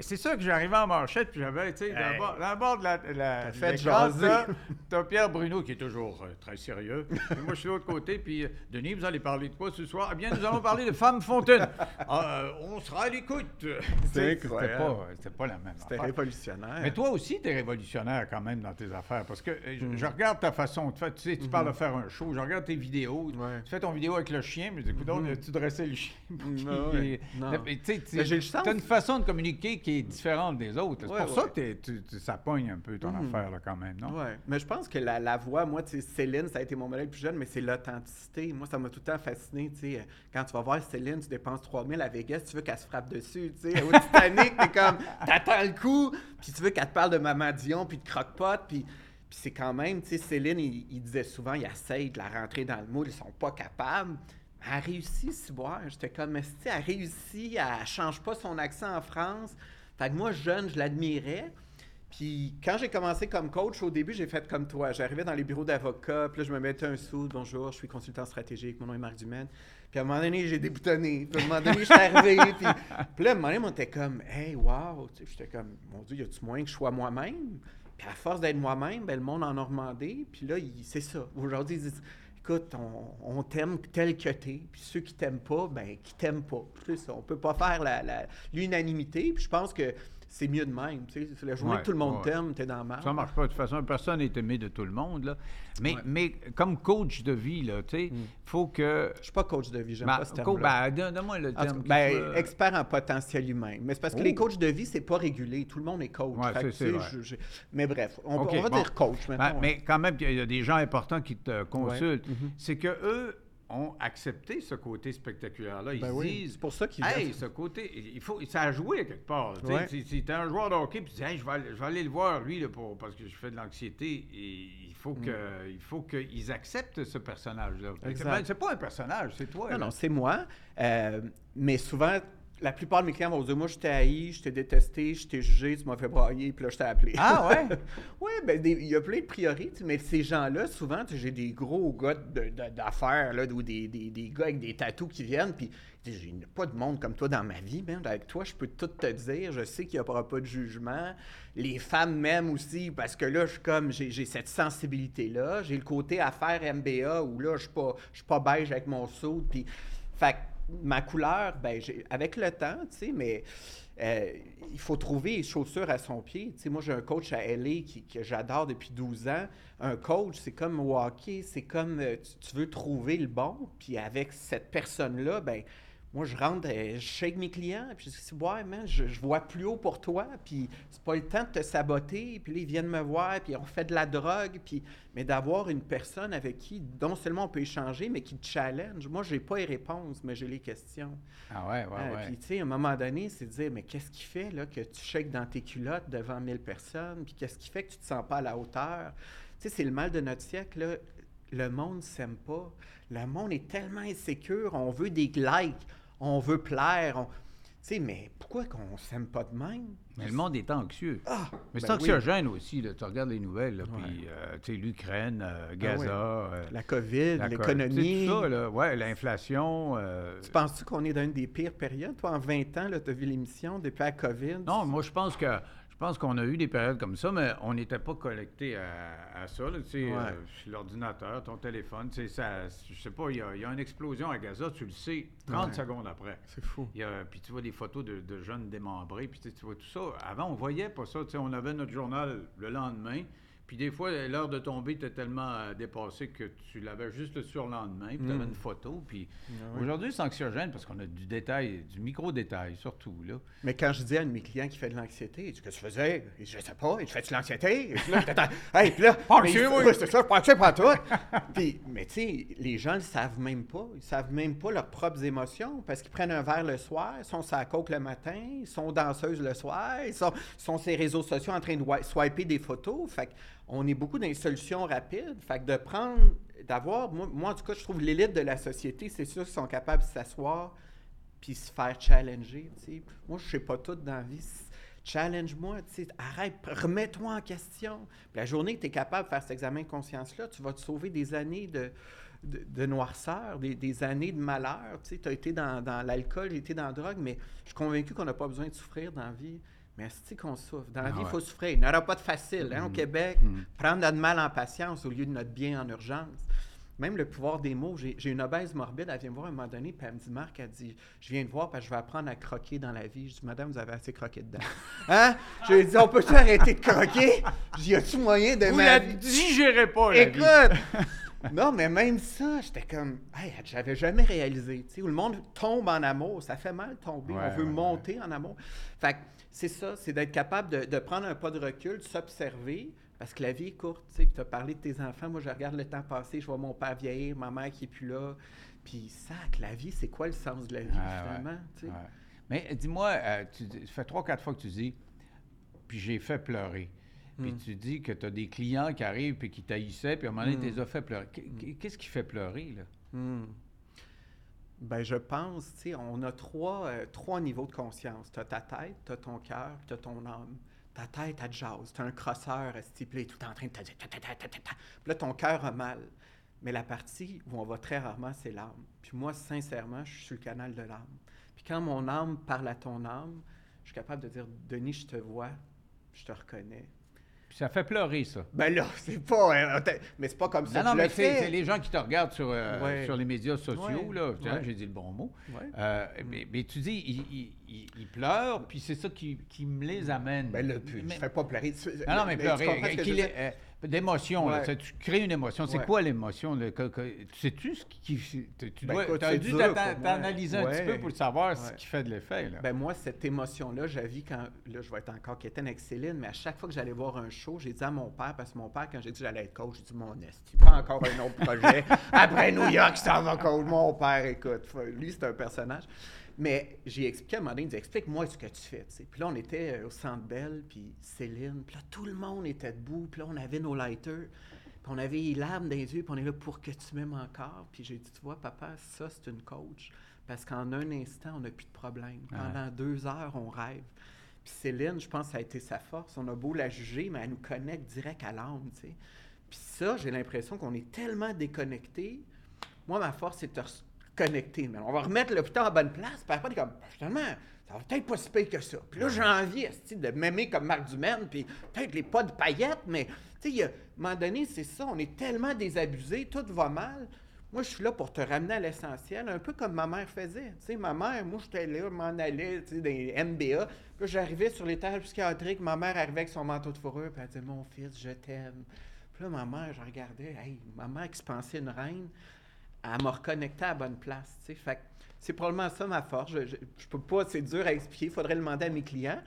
C'est ça que j'arrivais en marchette, puis j'avais, tu sais, dans, Hey. bord- dans le bord de la. la jaser. t'as- Pierre Bruno qui est toujours euh, très sérieux. Puis moi, je suis de l'autre côté, puis euh, Denis, vous allez parler de quoi ce soir? Eh bien, nous allons parler de Femmes Fontaine. Ah, euh, on sera à l'écoute. Sais, C'était pas, la même C'était révolutionnaire. Mais toi aussi, tu es révolutionnaire quand même dans tes affaires. Parce que je, Mm. je regarde ta façon de faire. Tu sais, tu parles de faire un show. Je regarde tes vidéos. Ouais. Tu fais ton vidéo avec le chien. Mais écoute, Mhm. tu dressais le chien Mm. Non. Mais tu sais, j'ai le sens. as une façon de communiquer qui est différente des autres. C'est Ouais, pour ça que t'es- tu, tu- ça pogne un peu ton Mhm. affaire là, quand même, non? Ouais, mais je pense que la, la voix, moi, tu sais, Céline, ça a été mon modèle plus jeune, mais c'est l'authenticité. Moi, ça m'a tout le temps fasciné, tu sais. euh, Quand tu vas voir Céline, tu dépenses 3000 à Vegas, tu veux qu'elle se frappe dessus, tu sais. Au Titanic, t'es comme, t'attends le coup, puis tu veux qu'elle te parle de Maman Dion, puis de croque-pot, puis... Puis c'est quand même, tu sais, Céline, il, il disait souvent, il essaye de la rentrer dans le moule, ils sont pas capables. Elle réussit, si boire. J'étais comme, mais si elle réussit, elle change pas son accent en France? Fait que moi, jeune, je l'admirais. Puis quand j'ai commencé comme coach, au début, j'ai fait comme toi. J'arrivais dans les bureaux d'avocats, puis là, je me mettais un sou. Bonjour, je suis consultant stratégique, mon nom est Marc Dumaine. Puis à un moment donné, j'ai déboutonné. Puis à un moment donné, je suis arrivé. Puis, puis là, à un moment donné, on était comme, hey, wow. J'étais comme, mon Dieu, y a-tu moyen que je sois moi-même? Puis à force d'être moi-même, ben, le monde en a demandé. Puis là, c'est ça. Aujourd'hui, ils disent, écoute, on, t'aime tel que t'es. Puis ceux qui t'aiment pas, ben, qui t'aiment pas. Ça. On peut pas faire la- la- l'unanimité. Puis je pense que c'est mieux de même. Tu sais, c'est la journée Ouais, que tout le monde ouais. t'aime, t'es dans le mal. Ça marche pas. De toute façon, personne n'est aimé de tout le monde. Là. Mais, Ouais. mais comme coach de vie, il faut que. Je suis pas coach de vie, j'aime Ben, pas ce terme-là. ben, donne- donne-moi le terme. cas, ben, soit- expert en potentiel humain. Mais c'est parce que Oh. les coachs de vie, c'est pas régulé. Tout le monde est coach. Fait que, tu sais, je- je- Mais bref, on, OK, on va bon. dire coach Ben, maintenant. mais quand même, il y a des gens importants qui te consultent. Mhm. C'est que eux ont accepté ce côté spectaculaire-là. Ils Ben oui, disent. c'est pour ça qu'ils Hey, ce côté, il faut, ça a joué quelque part. tu. Ouais. Si, si t'es un joueur de hockey, puis tu dis, Hey, je, vais aller, je vais aller le voir, lui, là, pour, parce que je fais de l'anxiété, et il faut Mm. que, il faut qu'ils acceptent ce personnage-là. Ben, C'est pas un personnage, c'est toi. Non, là. non, c'est moi. Euh, mais souvent, la plupart de mes clients vont dire Moi, je t'ai haï, je t'ai détesté, je t'ai jugé, tu m'as fait brailler, puis là, je t'ai appelé. Ah ouais? oui, ben, il y a plein de priorités, mais ces gens-là, souvent, j'ai des gros gars de- de- d'affaires, ou des, des, des gars avec des tatous qui viennent, puis j'ai pas de monde comme toi dans ma vie, man. Avec toi, je peux tout te dire, je sais qu'il n'y aura pas de jugement. Les femmes m'aiment aussi, parce que là, je comme, j'ai cette sensibilité-là. J'ai le côté affaires MBA, où là, je suis pas, pas beige avec mon saut, puis... Fait ma couleur, ben, avec le temps, tu mais euh, il faut trouver les chaussures à son pied. Tu moi, j'ai un coach à LA qui, que j'adore depuis 12 ans. Un coach, c'est comme hockey, c'est comme euh, tu, tu veux trouver le bon, puis avec cette personne-là, ben, moi, je rentre, euh, je shake mes clients, puis je dis, ouais, man, je, je vois plus haut pour toi, puis c'est pas le temps de te saboter, puis là, ils viennent me voir, puis on fait de la drogue, puis, mais d'avoir une personne avec qui, non seulement on peut échanger, mais qui te challenge. Moi, j'ai pas les réponses, mais j'ai les questions. Ah ouais, ouais, Euh, ouais. Puis, tu sais, à un moment donné, c'est de dire, mais qu'est-ce qui fait là, que tu shakes dans tes culottes devant 1000 personnes? Puis qu'est-ce qui fait que tu te sens pas à la hauteur? Tu sais, c'est le mal de notre siècle, là. Le monde ne s'aime pas. Le monde est tellement insécure. On veut des likes. On veut plaire. on- Tu sais, mais pourquoi qu'on s'aime pas de même? Mais le monde est anxieux. Ah! Mais c'est ben anxiogène aussi, là. Tu regardes les nouvelles, puis, euh, tu sais, l'Ukraine, euh, Gaza, ouais. euh, La COVID, l'économie. tout ça, là. Ouais, l'inflation. euh, Tu penses-tu qu'on est dans une des pires périodes? Toi, en 20 ans, tu as vu l'émission depuis la COVID? Non, moi, je pense que je pense qu'on a eu des périodes comme ça, mais on n'était pas connecté à, à ça. là, Ouais. euh, l'ordinateur, ton téléphone, tu sais, ça, je sais pas, il y, a, il y a une explosion à Gaza, tu le sais, 30 Ouais. secondes après. C'est fou. Puis tu vois des photos de, de jeunes démembrés, puis tu vois tout ça. Avant, on voyait pas ça. tu sais, On avait notre journal le lendemain, puis des fois, l'heure de tomber était tellement euh, dépassée que tu l'avais juste le surlendemain, puis tu avais Mm. une photo. Puis Ah aujourd'hui, c'est anxiogène parce qu'on a du détail, du micro-détail surtout. Là. Mais quand je dis à un de mes clients qui fait de l'anxiété, il dit Qu'est-ce que tu faisais? Je sais pas, il dit Fais-tu de l'anxiété? Et puis là, j'étais, hey, puis là, oui. c'est ça, je pas tout. puis, mais tu sais, les gens ne le savent même pas. Ils savent même pas leurs propres émotions parce qu'ils prennent un verre le soir, ils sont la coke le matin, ils sont danseuses le soir, ils sont, ils sont sur les réseaux sociaux en train de wi- swiper des photos. Fait on est beaucoup dans les solutions rapides. Fait de prendre, d'avoir, moi, en tout cas, je trouve l'élite de la société, c'est ceux qui sont capables de s'asseoir puis se faire challenger. Moi, je sais pas tout dans la vie. Challenge-moi, arrête, remets-toi en question. La journée que tu es capable de faire cet examen de conscience-là, tu vas te sauver des années de, noirceur, des, années de malheur. Tu as été dans, dans l'alcool, j'ai été dans la drogue, mais je suis convaincu qu'on n'a pas besoin de souffrir dans la vie. Mais c'est qu'on souffre? Dans la Ah vie, il ouais. faut souffrir. Il n'y aura pas de facile. hein, Au Mhm. Québec, Mhm. prendre notre mal en patience au lieu de notre bien en urgence. Même le pouvoir des mots. J'ai une obèse morbide, elle vient me voir à un moment donné, puis elle me dit Marc, elle dit Je viens te voir parce que je vais apprendre à croquer dans la vie. Je dis Madame, vous avez assez croqué dedans. Hein? J'ai dit On peut-tu arrêter de croquer? Je dis Y a-tu moyen de Vous la digérez pas, la vie. Non, mais même ça, j'étais comme, hey, j'avais jamais réalisé. Tu sais, où le monde tombe en amour, ça fait mal de tomber. Ouais, on veut ouais, monter en amour. Fait que c'est ça, c'est d'être capable de, de prendre un pas de recul, de s'observer, parce que la vie est courte. Tu sais, tu as parlé de tes enfants. Moi, je regarde le temps passer, je vois mon père vieillir, ma mère qui est plus là. Puis, sac, la vie, c'est quoi le sens de la vie, finalement? tu sais? Ouais. Mais dis-moi, euh, ça fait trois, quatre fois que tu dis, puis j'ai fait pleurer. Puis Mm. tu dis que tu as des clients qui arrivent puis qui taillissaient, puis à un moment donné, Mm. tu les as fait pleurer. Qu- Qu'est-ce qui fait pleurer, là? Hmm. Ben, je pense, tu sais, on a trois, euh, trois niveaux de conscience. Tu as ta tête, tu as ton cœur, tu as ton âme. Ta tête, elle jase. Tu un crosseur, puis il est tout en train de te dire ta, ta, ta, ta, ta, ta. Puis là, ton cœur a mal. Mais la partie où on va très rarement, c'est l'âme. Puis moi, sincèrement, je suis sur le canal de l'âme. Puis quand mon âme parle à ton âme, je suis capable de dire Denis, je te vois, je te reconnais. Ça fait pleurer, ça. Ben là, c'est pas. t'as- mais c'est pas comme ça Non, non, je mais le c'est fais. c'est les gens qui te regardent sur, euh, Ouais. sur les médias sociaux, Ouais. là. Ouais. J'ai dit le bon mot. Euh, mais, mais tu dis, ils il, il- ils pleurent, puis c'est ça qui, qui me les amène. Ben là, puis, Mais- je fais pas pleurer. Non, non, mais tu pleurer, est- Ouais. tu crées une émotion. C'est Ouais. quoi l'émotion? sais-tu ce qui... Tu, Ben, dois, c'est dû t'analyser un petit peu pour savoir ce qui fait de l'effet. Ben moi, cette émotion-là, vis quand. Là, je vais être encore quétaine avec Céline, mais à chaque fois que j'allais voir un show, j'ai dit à mon père, parce que mon père, quand j'ai dit que j'allais être coach, j'ai dit Mon esti, pas encore un autre projet. Après New York, ça va coach. Mon père, écoute, lui, c'est un personnage. Mais j'ai expliqué à un moment donné, il dit Explique-moi ce que tu fais. Puis là, on était au centre Belle, puis Céline, puis là, tout le monde était debout, puis là, on avait nos lighters. Puis on avait les larmes dans les yeux, puis on est là pour que tu m'aimes encore. Puis j'ai dit, tu vois, papa, ça, c'est une coach. Parce qu'en un instant, on n'a plus de problème. Ouais. Pendant deux heures, on rêve. Puis Céline, je pense que ça a été sa force. On a beau la juger, mais elle nous connecte direct à l'âme, tu sais. Puis ça, j'ai l'impression qu'on est tellement déconnectés. Moi, ma force, c'est de te reconnecter. Mais on va remettre l'hôpital en bonne place. Puis après, est comme, finalement, ça va peut-être pas si pire que ça. Puis là, j'ai envie de m'aimer comme Marc Dumaine, puis peut-être les pas de paillettes, mais tu sais, à un moment donné, c'est ça, on est tellement désabusés, tout va mal. Moi, je suis là pour te ramener à l'essentiel, un peu comme ma mère faisait. Tu sais, ma mère, moi, j'étais là, je m'en allais, tu sais, les MBA. Puis là, j'arrivais sur l'étage psychiatrique, ma mère arrivait avec son manteau de fourrure, puis elle disait, mon fils, je t'aime. Puis là, ma mère, je regardais, hey, ma mère qui se pensait une reine, à me reconnecter à la bonne place. tu sais. Fait c'est probablement ça ma force. Je, je, je peux pas, c'est dur à expliquer, il faudrait le demander à mes clients.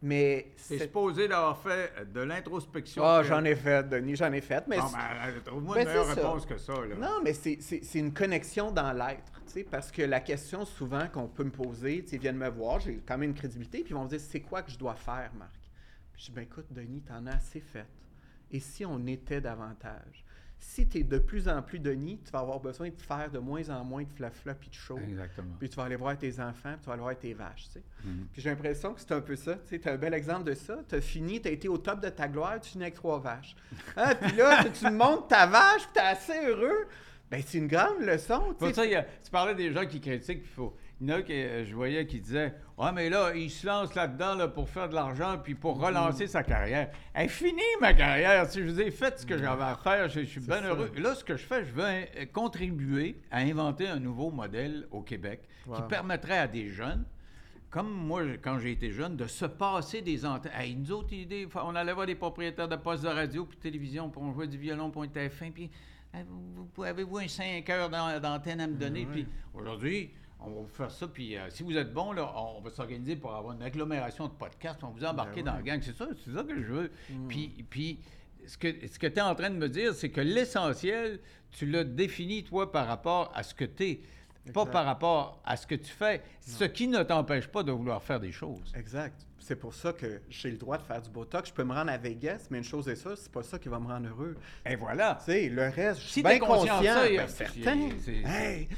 Mais C'est supposé d'avoir fait de l'introspection. Ah, que- j'en ai fait, Denis, j'en ai fait. Mais Bon, c'est- ben, euh, trouve-moi Ben, une meilleure ça. réponse que ça. Là. Non, mais c'est- une connexion dans l'être, parce que la question souvent qu'on peut me poser, ils viennent me voir, j'ai quand même une crédibilité, puis ils vont me dire, c'est quoi que je dois faire, Marc? Puis je dis, ben écoute, Denis, t'en as assez fait. Et si on était davantage? Si tu es de plus en plus Denis, tu vas avoir besoin de faire de moins en moins de flafla puis de show. Exactement. Puis tu vas aller voir tes enfants, puis tu vas aller voir tes vaches, tu sais. Mhm. Puis j'ai l'impression que c'est un peu ça. Tu sais, as un bel exemple de ça. Tu as fini, tu as été au top de ta gloire, tu finis avec trois vaches. Ah, puis là, tu- montes ta vache, puis tu es assez heureux. Ben, c'est une grande leçon. tu Pour sais. ça, il y a- tu parlais des gens qui critiquent, puis faut. Il y en a qui, euh, je voyais qui disaient Ouais, mais là, il se lance là-dedans là, pour faire de l'argent puis pour relancer Mm. sa carrière. Elle finit ma carrière. Si je vous ai fait ce que j'avais à faire, je, je suis bien heureux. Là, ce que je fais, je veux contribuer à inventer un nouveau modèle au Québec qui permettrait à des jeunes, comme moi, quand j'ai été jeune, de se passer des antennes. Hey, nous autres, idées, on allait voir des propriétaires de postes de radio puis de télévision, puis on jouait du violon pour un TF1, puis Hey, vous- vous- avez-vous un 5 heures d'an- d'antenne à me donner? Ouais. Puis aujourd'hui, on va vous faire ça. Puis euh, si vous êtes bon, là, on va s'organiser pour avoir une agglomération de podcasts. On va vous embarquer Ben dans la gang. C'est ça, c'est ça que je veux. Mm. Puis, puis ce que, ce que tu es en train de me dire, c'est que l'essentiel, tu l'as défini, toi, par rapport à ce que tu es. Pas par rapport à ce que tu fais. Ce qui ne t'empêche pas de vouloir faire des choses. Exact. C'est pour ça que j'ai le droit de faire du Botox. Je peux me rendre à Vegas, mais une chose est sûre, c'est pas ça qui va me rendre heureux. Et voilà. Tu sais, le reste, je Si suis t'es bien conscient ça, ben, certain. Hey!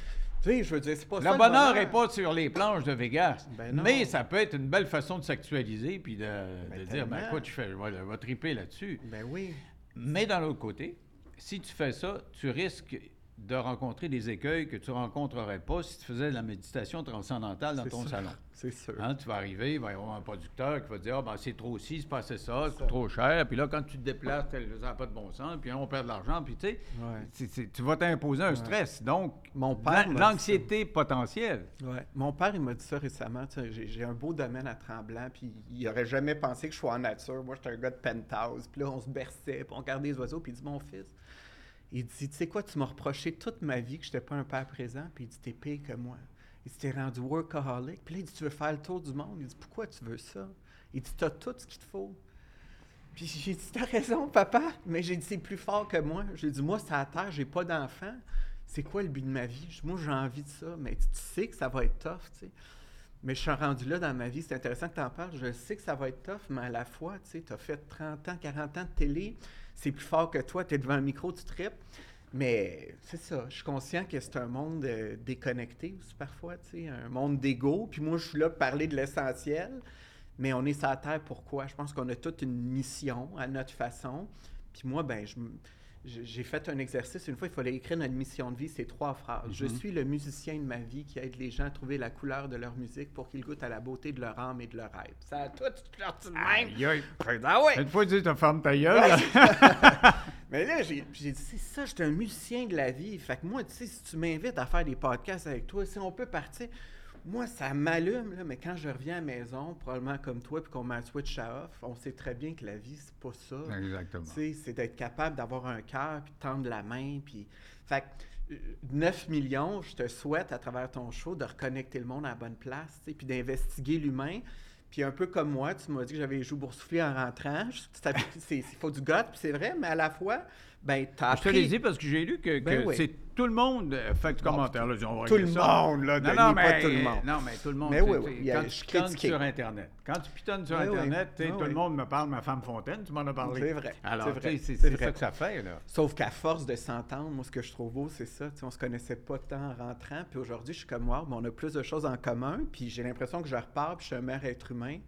Tu sais, je veux dire, c'est pas ça. Le bonheur n'est pas sur les planches de Vegas. Ben mais ça peut être une belle façon de s'actualiser puis de, Ben de dire, ben écoute, je, fais, je, vais, je vais triper là-dessus. Ben oui. Mais d'un autre côté, si tu fais ça, tu risques de rencontrer des écueils que tu ne rencontrerais pas si tu faisais de la méditation transcendantale dans ton sûr. salon. C'est sûr. Hein, tu vas arriver, il va y avoir un producteur qui va te dire Ah, ben, c'est trop ci, c'est pas assez ça, c'est trop cher. Puis là, quand tu te déplaces, ça n'a pas de bon sens, puis là, on perd de l'argent, puis tu sais, Ouais. c'est- c'est- tu vas t'imposer un stress. Donc, Mon père l'anxiété potentielle. Ouais. Mon père, il m'a dit ça récemment. J'ai j'ai un beau domaine à Tremblant, puis il aurait jamais pensé que je sois en nature. Moi, j'étais un gars de penthouse. Puis là, on se berçait, puis on regardait les oiseaux, puis il dit Mon fils, il dit Tu sais quoi, tu m'as reproché toute ma vie que je n'étais pas un père présent, puis il dit T'es pire que moi. Il dit T'es rendu workaholic. Puis là, il dit Tu veux faire le tour du monde Il dit Pourquoi tu veux ça? Il dit T'as tout ce qu'il te faut. Puis j'ai dit, t'as raison, papa. Mais j'ai dit, c'est plus fort que moi. J'ai dit, moi, c'est à terre, j'ai pas d'enfant. C'est quoi le but de ma vie? Moi, j'ai envie de ça. Mais tu sais que ça va être tough, tu sais. Mais je suis rendu là dans ma vie. C'est intéressant que tu en parles. Je sais que ça va être tough, mais à la fois, tu sais, tu as fait 30 ans, 40 ans de télé. C'est plus fort que toi. Tu es devant un micro, tu tripes. Mais c'est ça. Je suis conscient que c'est un monde euh, déconnecté aussi parfois, tu sais, un monde d'ego. Puis moi, je suis là pour parler de l'essentiel. Mais on est sur la Terre pourquoi? Je pense qu'on a toute une mission à notre façon. Puis moi, ben, je j'ai fait un exercice. Une fois, il fallait écrire notre mission de vie, c'est trois phrases. Je Mhm. suis le musicien de ma vie qui aide les gens à trouver la couleur de leur musique pour qu'ils goûtent à la beauté de leur âme et de leur rêve. Ça a tout sorti de même. Aïe, aïe. Ah ouais! Une fois que tu te fermes ta gueule, Ouais. Mais là, j'ai j'ai dit, c'est ça, je suis un musicien de la vie. Fait que moi, tu sais, si tu m'invites à faire des podcasts avec toi, si on peut partir, moi, ça m'allume, là, mais quand je reviens à la maison, probablement comme toi, puis qu'on m'a switch à off, on sait très bien que la vie, c'est pas ça. Exactement. Tu sais, c'est d'être capable d'avoir un cœur, puis de tendre la main, puis... Fait que, euh, 9 millions, je te souhaite, à travers ton show, de reconnecter le monde à la bonne place, tu sais, puis d'investiguer l'humain. Puis un peu comme moi, tu m'as dit que j'avais les joues boursouflées en rentrant. Il faut du goût, puis c'est vrai, mais à la fois, ben, t'as Je te l'ai dit parce que j'ai lu que, que Ben oui. c'est tout le monde euh, fait du Bon, commentaire. Là, on va tout le ça. monde, là, Non, non, pas mais, tout le monde. Non, mais tout le monde. Mais oui, oui, Quand tu pitonnes sur Internet, quand tu pitonnes sur. Internet, Oui, tout le monde me parle de ma femme Fontaine, tu m'en as parlé. C'est vrai, Alors, c'est ça que ça fait, là. Sauf qu'à force de s'entendre, moi, ce que je trouve beau, c'est ça. On se connaissait pas tant en rentrant. Puis aujourd'hui, je suis comme moi, mais on a plus de choses en commun. Puis j'ai l'impression que je repars, puis je suis un meilleur être humain.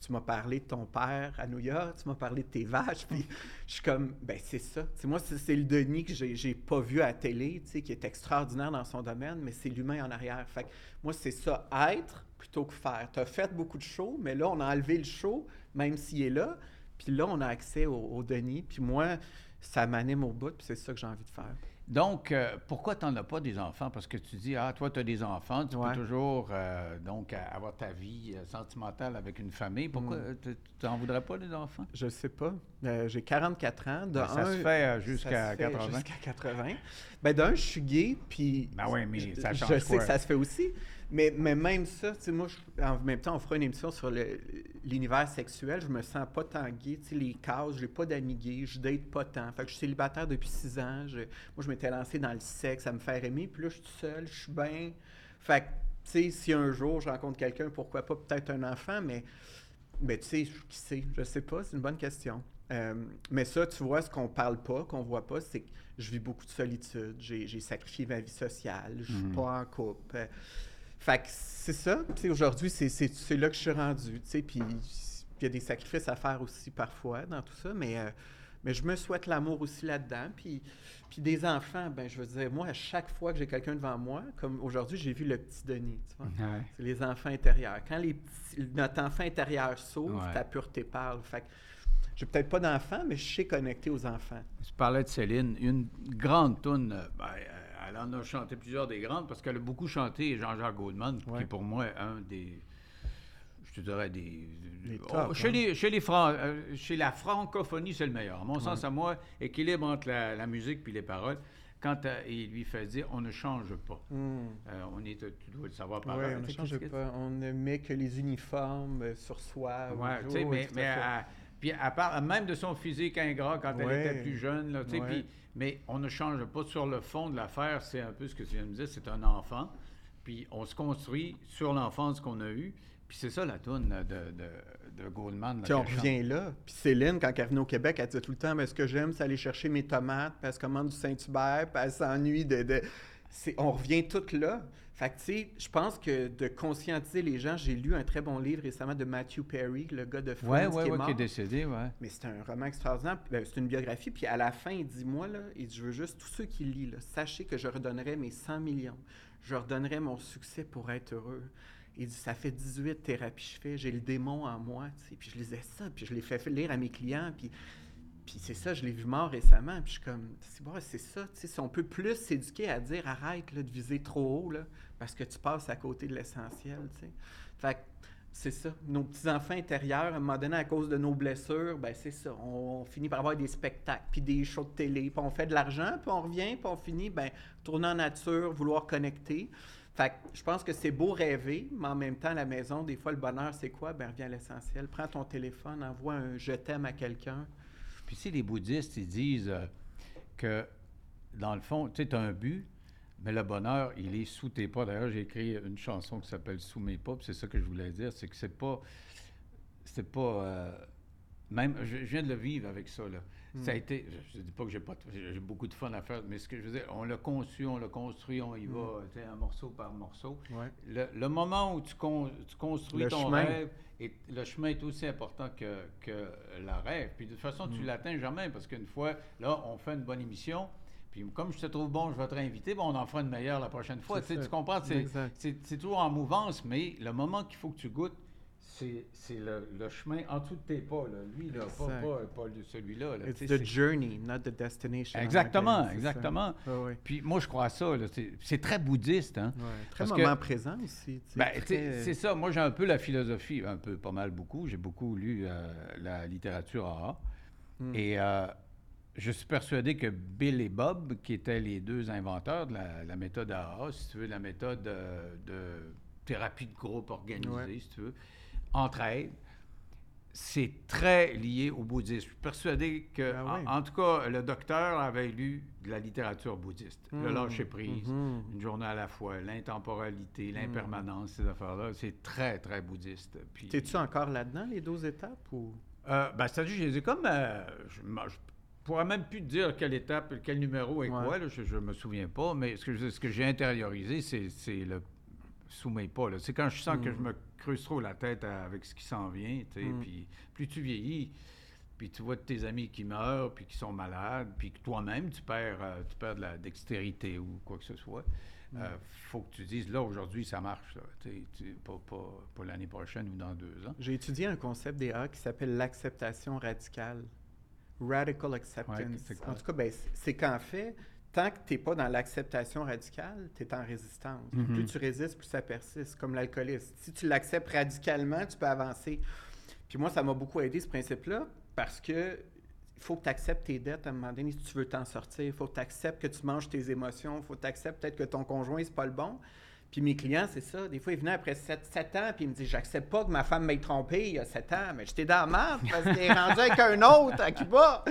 Puis tu m'as parlé de ton père à New York, tu m'as parlé de tes vaches. Puis je suis comme, ben c'est ça. Tu sais, moi, c'est le Denis que j'ai pas vu à la télé, qui est extraordinaire dans son domaine, mais c'est l'humain en arrière. Fait que moi, c'est ça, être plutôt que faire. Tu as fait beaucoup de shows, mais là, on a enlevé le show, même s'il est là. Puis là, on a accès au, au Denis. Puis moi, ça m'anime au bout, puis c'est ça que j'ai envie de faire. Donc, euh, pourquoi tu n'en as pas des enfants? Parce que tu dis, ah, toi, tu as des enfants, tu Ouais. peux toujours euh, donc avoir ta vie euh, sentimentale avec une famille. Pourquoi Mm. tu n'en voudrais pas des enfants? Je sais pas. Euh, j'ai 44 ans. De Ben, ça se fait jusqu'à se fait 80. Jusqu'à 80. Ben, d'un, je suis gay, puis. Ben oui, mais je, ça je change sais quoi? que ça se fait aussi. Mais, mais même ça, tu sais, moi, je- en même temps, on fera une émission sur l'univers sexuel. Je me sens pas tant gay. Tu sais, les cases, j'ai pas d'amis gays, je date pas tant. Fait que je suis célibataire depuis six ans. Je- moi, je m'étais lancé dans le sexe, à me faire aimer. Puis là, je suis seul, je suis bien. Fait que, tu sais, si un jour je rencontre quelqu'un, pourquoi pas peut-être un enfant, mais. Mais tu sais, qui sait? Je sais pas, c'est une bonne question. Euh, mais ça, tu vois, ce qu'on parle pas, qu'on voit pas, c'est que je vis beaucoup de solitude. J'ai sacrifié ma vie sociale. Je suis Mhm. pas en couple. Euh, fait que c'est ça. Aujourd'hui, c'est- là que je suis rendu. Puis il y a des sacrifices à faire aussi parfois dans tout ça, mais, euh, mais je me souhaite l'amour aussi là-dedans. Puis, puis des enfants, ben je veux dire, moi, à chaque fois que j'ai quelqu'un devant moi, comme aujourd'hui, j'ai vu le petit Denis, tu vois. Ouais. C'est les enfants intérieurs. Quand les petits- notre enfant intérieur s'ouvre, Ouais. ta pureté parle. Fait que j'ai peut-être pas d'enfant, mais je sais connecter aux enfants. Tu parlais de Céline, une grande toune. euh, ben, elle en a chanté plusieurs des grandes parce qu'elle a beaucoup chanté Jean-Jacques Goldman, qui est pour moi un des. Je te dirais des. Oh, chez, hein. les, chez, les Fran- euh, chez la francophonie, c'est le meilleur. À mon sens, à moi, équilibre entre la, la musique puis les paroles. Quand euh, il lui fait dire on ne change pas. Euh, on est, tu dois le savoir par Oui, on ne change pas. On ne met que les uniformes sur soi. Oui, tu sais, oui, mais, à mais elle- puis elle parle même de son physique ingrat quand elle était plus jeune, tu sais, Ouais. puis- mais on ne change pas sur le fond de l'affaire, c'est un peu ce que tu viens de me dire, c'est un enfant, puis on se construit sur l'enfance qu'on a eue, puis c'est ça la toune de, de, de Goldman. Puis on revient là. Puis Céline, quand elle revenait au Québec, elle disait tout le temps Mais ce que j'aime, c'est aller chercher mes tomates, puis elle se commande du Saint-Hubert, puis elle s'ennuie de. de... On revient tout là. Fait que, tu sais, je pense que de conscientiser les gens, j'ai lu un très bon livre récemment de Matthew Perry, le gars de Friends Ouais, qui ouais, est ouais, mort. qui est décédé, ouais. Mais c'est un roman extraordinaire. ben, c'est une biographie. Puis à la fin, il dit Moi, là, il dit, je veux juste tous ceux qui lisent, là, sachez que je redonnerai mes 100 millions. Je redonnerai mon succès pour être heureux. Il dit Ça fait 18 thérapies que je fais. J'ai le démon en moi. tu sais. Puis je lisais ça. Puis je l'ai fait lire à mes clients. Puis, puis c'est ça, je l'ai vu mort récemment. Puis je suis comme C'est ça. tu sais, Si on peut plus s'éduquer à dire Arrête de viser trop haut, là, parce que tu passes à côté de l'essentiel. tu sais. Fait que c'est ça. Nos petits-enfants intérieurs, à un moment donné, à cause de nos blessures, ben c'est ça. On, on finit par avoir des spectacles, puis des shows de télé, puis on fait de l'argent, puis on revient, puis on finit, ben, tourner en nature, vouloir connecter. Fait que je pense que c'est beau rêver, mais en même temps, à la maison, des fois, le bonheur, c'est quoi? Ben, reviens à l'essentiel. Prends ton téléphone, envoie un je t'aime à quelqu'un. Puis si les bouddhistes, ils disent euh, que, dans le fond, tu sais, tu un but, mais le bonheur, il est sous tes pas. D'ailleurs, j'ai écrit une chanson qui s'appelle Sous mes pas, c'est ça que je voulais dire, c'est que c'est pas... C'est pas... euh, même, je, je viens de le vivre avec ça, là. Ça a été... Je ne dis pas que j'ai pas... J'ai beaucoup de fun à faire, mais ce que je veux dire, on l'a conçu, on l'a construit, on y va, tu sais, un morceau par morceau. Ouais. Le, le moment où tu, con- tu construis Le ton chemin. rêve, et le chemin est aussi important que, que le rêve. Puis de toute façon, Mm. tu l'atteins jamais parce qu'une fois, là, on fait une bonne émission. Puis comme je te trouve bon, je vais te réinviter, ben on en fera une meilleure la prochaine fois. Tu, sais, comprends? C'est, Exact. c'est, c'est toujours en mouvance, mais le moment qu'il faut que tu goûtes, c'est, le, le chemin en dessous de tes pas. Là. Lui, là, pas, pas, pas celui-là. là. It's the journey, not the destination. en Exactement, anglais, exactement. Ouais. Puis moi, je crois à ça. C'est, très bouddhiste. Hein? Ouais. Très Parce que- moment présent aussi. Ben, très- c'est ça. Moi, j'ai un peu la philosophie, un peu, pas mal beaucoup. J'ai beaucoup lu euh, la littérature AA. Hmm. Et euh, je suis persuadé que Bill et Bob, qui étaient les deux inventeurs de la, la méthode AA, si tu veux, la méthode euh, de thérapie de groupe organisée, Ouais. si tu veux, entraide, c'est très lié au bouddhisme. Je suis persuadé que, Ah en- tout cas, le docteur avait lu de la littérature bouddhiste. Le Hmm. lâcher-prise, Mhm. une journée à la fois, l'intemporalité, l'impermanence, ces affaires-là, c'est très, très bouddhiste. Puis, T'es-tu encore là-dedans, les 12 étapes? Ou... euh, ben, c'est-à-dire, je les ai comme. euh, je, pourrais même plus te dire quelle étape, quel numéro et Ouais. quoi, là, je ne me souviens pas, mais ce que, je- ce que j'ai intériorisé, c'est le sous mes pas. là. C'est quand je sens que Mm. je me creuse trop la tête à- avec ce qui s'en vient, Mm. puis plus tu vieillis, puis tu vois tes amis qui meurent, puis qui sont malades, puis que toi-même, tu perds, euh, tu perds de la dextérité ou quoi que ce soit. Mm. Euh, faut que tu dises, là, aujourd'hui, ça marche. Là, pas, pas, pas l'année prochaine ou dans deux ans. J'ai étudié un concept des A qui s'appelle l'acceptation radicale. Radical acceptance. Ouais, en tout cas, ben, c'est qu'en fait, tant que tu n'es pas dans l'acceptation radicale, tu es en résistance. Mhm. Plus tu résistes, plus ça persiste, comme l'alcoolisme. Si tu l'acceptes radicalement, tu peux avancer. Puis moi, ça m'a beaucoup aidé, ce principe-là, parce que il faut que tu acceptes tes dettes à un moment donné si tu veux t'en sortir. Il faut que tu acceptes que tu manges tes émotions. Il faut que tu acceptes peut-être que ton conjoint, c'est pas le bon. Puis mes clients, c'est ça. Des fois, ils venaient après 7, ans, puis ils me disent J'accepte pas que ma femme m'ait trompé il y a 7 ans, mais j'étais dans la parce qu'elle est rendue avec un autre à Cuba.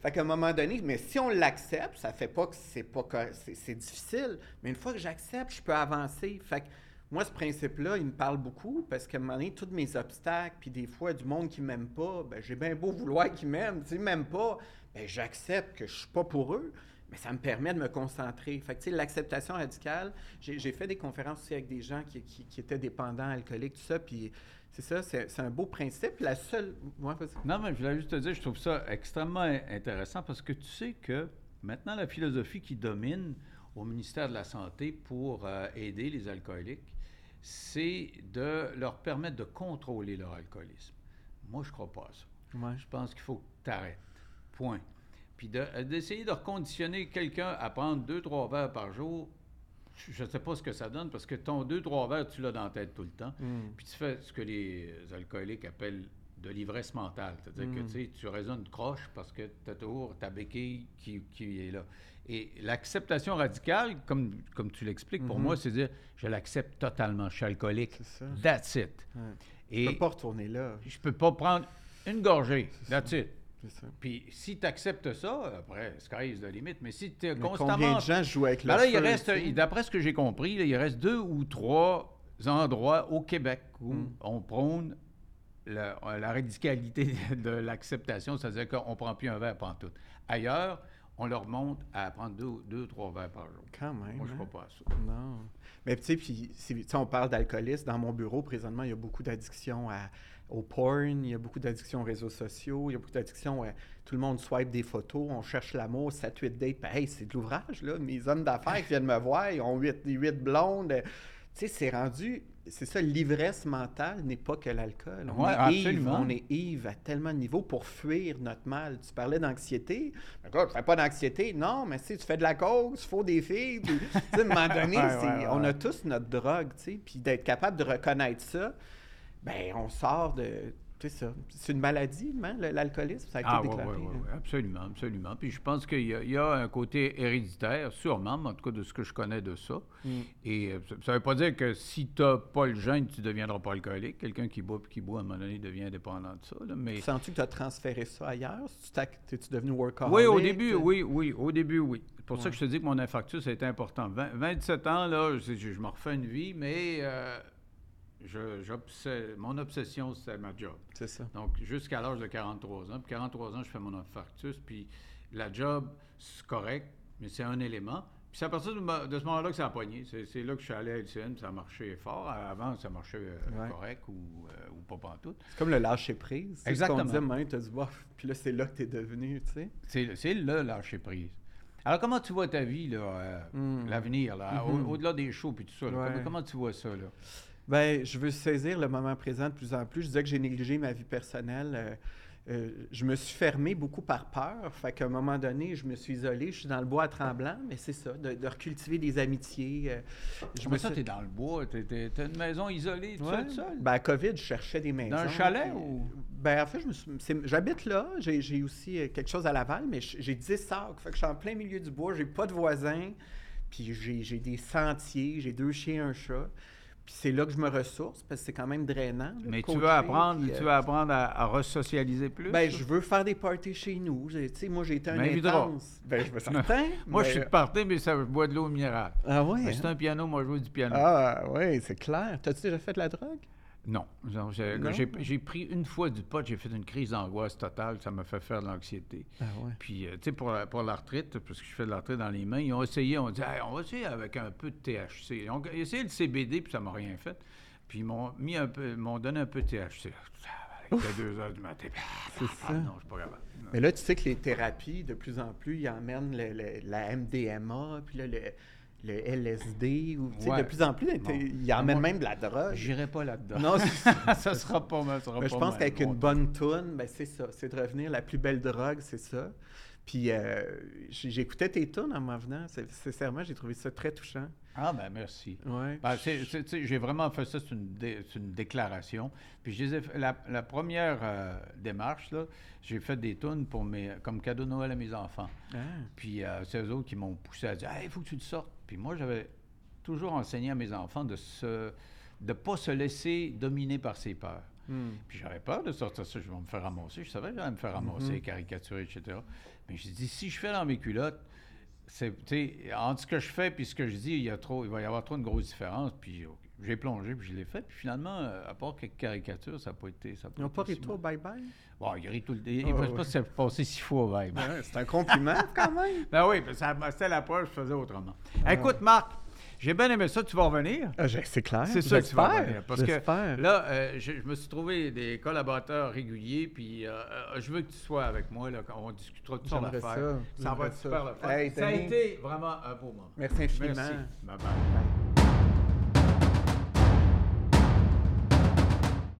Fait qu'à un moment donné, mais si on l'accepte, ça fait pas que c'est pas que c'est difficile. Mais une fois que j'accepte, je peux avancer. Fait que moi, ce principe-là, il me parle beaucoup parce qu'à un moment donné, tous mes obstacles, puis des fois, du monde qui m'aime pas, ben, j'ai bien beau vouloir qu'ils m'aiment. S'ils m'aiment pas, ben, j'accepte que je suis pas pour eux mais ça me permet de me concentrer. Fait que, l'acceptation radicale, j'ai fait des conférences aussi avec des gens qui, qui- qui étaient dépendants, alcooliques, tout ça, puis c'est ça, c'est un beau principe. La seule... Ouais. Non, mais je voulais juste te dire, je trouve ça extrêmement in- intéressant parce que tu sais que maintenant, la philosophie qui domine au ministère de la Santé pour euh, aider les alcooliques, c'est de leur permettre de contrôler leur alcoolisme. Moi, je ne crois pas à ça. Ouais. Je pense qu'il faut que tu arrêtes. Point. Puis euh, d'essayer de, reconditionner quelqu'un à prendre deux, trois verres par jour, je ne sais pas ce que ça donne parce que ton deux, trois verres, tu l'as dans la tête tout le temps. Mm. Puis tu fais ce que les alcooliques appellent de l'ivresse mentale. C'est-à-dire que Mm. tu raisonnes croche parce que tu as toujours ta béquille qui, qui est là. Et l'acceptation radicale, comme, comme tu l'expliques, pour Mhm. moi, c'est dire je l'accepte totalement, je suis alcoolique. C'est ça. That's it. Ouais. Et Je peux pas retourner là. je peux pas prendre une gorgée. That's it. Ça. Puis si tu acceptes ça, après, sky is the limit. Mais si tu es Mais constamment. combien de gens jouent avec le Ben là, il reste, d'après ce que j'ai compris, là, il reste deux ou trois endroits au Québec où Mm. on prône la, la radicalité de l'acceptation, c'est-à-dire qu'on ne prend plus un verre tout. Ailleurs, on leur montre à prendre deux, deux trois verres par jour. Quand même. Moi, je ne hein? crois pas à ça. Non. Mais tu sais, puis on parle d'alcoolisme. Dans mon bureau, présentement, il y a beaucoup d'addictions à- au porn, il y a beaucoup d'addictions aux réseaux sociaux, il y a beaucoup d'addictions à tout le monde swipe des photos, on cherche l'amour, 7-8 dates. Ben, hey, c'est de l'ouvrage, là. Mes hommes d'affaires qui viennent me voir, ils ont 8, huit blondes. Tu sais, c'est rendu. C'est ça, l'ivresse mentale n'est pas que l'alcool. On, Ouais, est ivre, on est ivre à tellement de niveaux pour fuir notre mal. Tu parlais d'anxiété. Ben, quoi, je fais pas d'anxiété. Non, mais si tu fais de la cause, il faut des filles. puis, tu à un moment donné, Ouais, c'est- ouais, on a tous notre drogue, tu sais. Puis d'être capable de reconnaître ça, ben on sort de. Tu sais ça. C'est une maladie, hein, l'alcoolisme. Ça a été Ah oui, déclaré. oui, oui, là. absolument, absolument. Puis je pense qu'il y, a- il y a un côté héréditaire, sûrement, en tout cas de ce que je connais de ça. Mm. Et euh, ça ne veut pas dire que si tu n'as pas le gène, tu ne deviendras pas alcoolique. Quelqu'un qui boit qui boit, à un moment donné, devient dépendant de ça. là. Mais Sens-tu que tu as transféré ça ailleurs? Si tu t'ac- T'es-tu devenu workaholic? oui, au début, oui, oui, au début, oui. C'est pour ça que je te dis que mon infarctus a été important. Vingt- 27 ans, là, je, je- je me refais une vie, mais euh, je- mon obsession, c'est ma job. C'est ça. Donc, jusqu'à l'âge de 43 ans. Puis 43 ans, je fais mon infarctus. Puis la job, c'est correct, mais c'est un élément. Puis c'est à partir de, ce moment-là que ça a pogné. C'est c'est là que je suis allé à LCN, puis ça marchait fort. Avant, ça marchait euh, Ouais. correct ou, euh, ou pas pantoute. C'est comme le lâcher prise. C'est ce Exactement. qu'on disait, mais tu as dit, bof, puis là, c'est là que tu es devenu, tu sais. C'est c'est le lâcher prise. Alors, comment tu vois ta vie, là, euh, Mm. l'avenir, là, Mhm. au- au-delà des shows puis tout ça? là? Ouais. Comment, comment tu vois ça, là? Ben, je veux saisir le moment présent de plus en plus. Je disais que j'ai négligé ma vie personnelle. euh, euh, je me suis fermé beaucoup par peur. Fait qu'à un moment donné, je me suis isolé. Je suis dans le bois à tremblant, mais c'est ça, de, de recultiver des amitiés. euh, je Comment me ça, suis- t'es dans le bois? T'es- t'es- T'as une maison isolée, tout Ouais. seul? Ben, à COVID, je cherchais des maisons. un chalet ou- Ben, en fait, je me suis- c'est- j'habite là. J'ai aussi euh, quelque chose à Laval, mais j'ai 10 sacs. Fait que je suis en plein milieu du bois. J'ai pas de voisins. Puis j'ai j'ai des sentiers. J'ai deux chiens, un chat. Puis c'est là que je me ressource parce que c'est quand même drainant. Mais tu veux apprendre, puis, tu euh, veux apprendre à, à resocialiser plus? Ben, je veux faire des parties chez nous. Tu sais, moi, j'ai été un M'inviteras. intense. Ben, je veux certain. Moi, je mais- suis de party, mais ça, bois de l'eau minérale. Ah ouais? Mais c'est hein? un piano, moi, je joue du piano. Ah ouais, c'est clair. T'as-tu déjà fait de la drogue? Non. Non, j'ai pris une fois du pot, j'ai fait une crise d'angoisse totale, ça m'a fait faire de l'anxiété. Ah ouais. Puis, euh, tu sais, pour, la- pour l'arthrite, parce que je fais de l'arthrite dans les mains, ils ont essayé, on dit, Hey, on va essayer avec un peu de THC. Ils ont essayé le CBD, puis ça m'a rien fait. Puis, ils m'ont mis un peu, m'ont donné un peu de THC. Il était 2 heures du matin. C'est Ah, ça. non, je suis pas capable. Mais là, tu sais que les thérapies, de plus en plus, ils emmènent le- le- la MDMA, puis là, le, le LSD, ou, Ouais. de plus en plus, Bon. emmènent Moi, même de la drogue. J'irai pas là-dedans. Non, ça. sera pas mal. ça sera Mais je pense qu'avec une bonne toune, ben c'est ça. C'est de revenir la plus belle drogue, c'est ça. Puis euh, j'écoutais tes tunes en m'en venant. Sincèrement, j'ai trouvé ça très touchant. Ah, ben merci. Ouais. Ben, j'ai vraiment fait ça, c'est une, dé- une déclaration. Puis je la première euh, démarche, là, j'ai fait des tunes pour mes, comme cadeau de Noël à mes enfants. Ah. Puis euh, c'est eux autres qui m'ont poussé à dire il faut que tu le sortes. Puis moi, j'avais toujours enseigné à mes enfants de se de pas se laisser dominer par ses peurs. Hmm. Puis j'avais peur de sortir ça, je vais me faire ramasser. Je savais que j'allais me faire ramasser, Mhm. caricaturer, etc. Mais j'ai dit, si je fais dans mes culottes, c'est, entre ce que je fais puis ce que je dis, il, y a trop, il va y avoir trop une grosse différence. Puis j'ai plongé, puis je l'ai fait. Puis finalement, euh, à part quelques caricatures, ça n'a pas été. Ça a Ils n'ont pas été mal. bye-bye? Bon, il rit tout le temps. Il Ah, ne pense ouais. pas que c'est passé six fois. Ouais, c'est un compliment quand même. Ben oui, ben ça- c'était la preuve, je faisais autrement. Écoute, Marc, j'ai bien aimé ça, tu vas revenir. Ah, c'est clair. C'est ça que tu vas revenir. Parce que là, euh, je, je me suis trouvé des collaborateurs réguliers, puis euh, euh, je veux que tu sois avec moi, là, quand on discutera de J'aimerais affaire. ça, Ça va être super le fun. Hey, ça a été vraiment un beau moment. Merci infiniment. Merci. Bye-bye. Bye.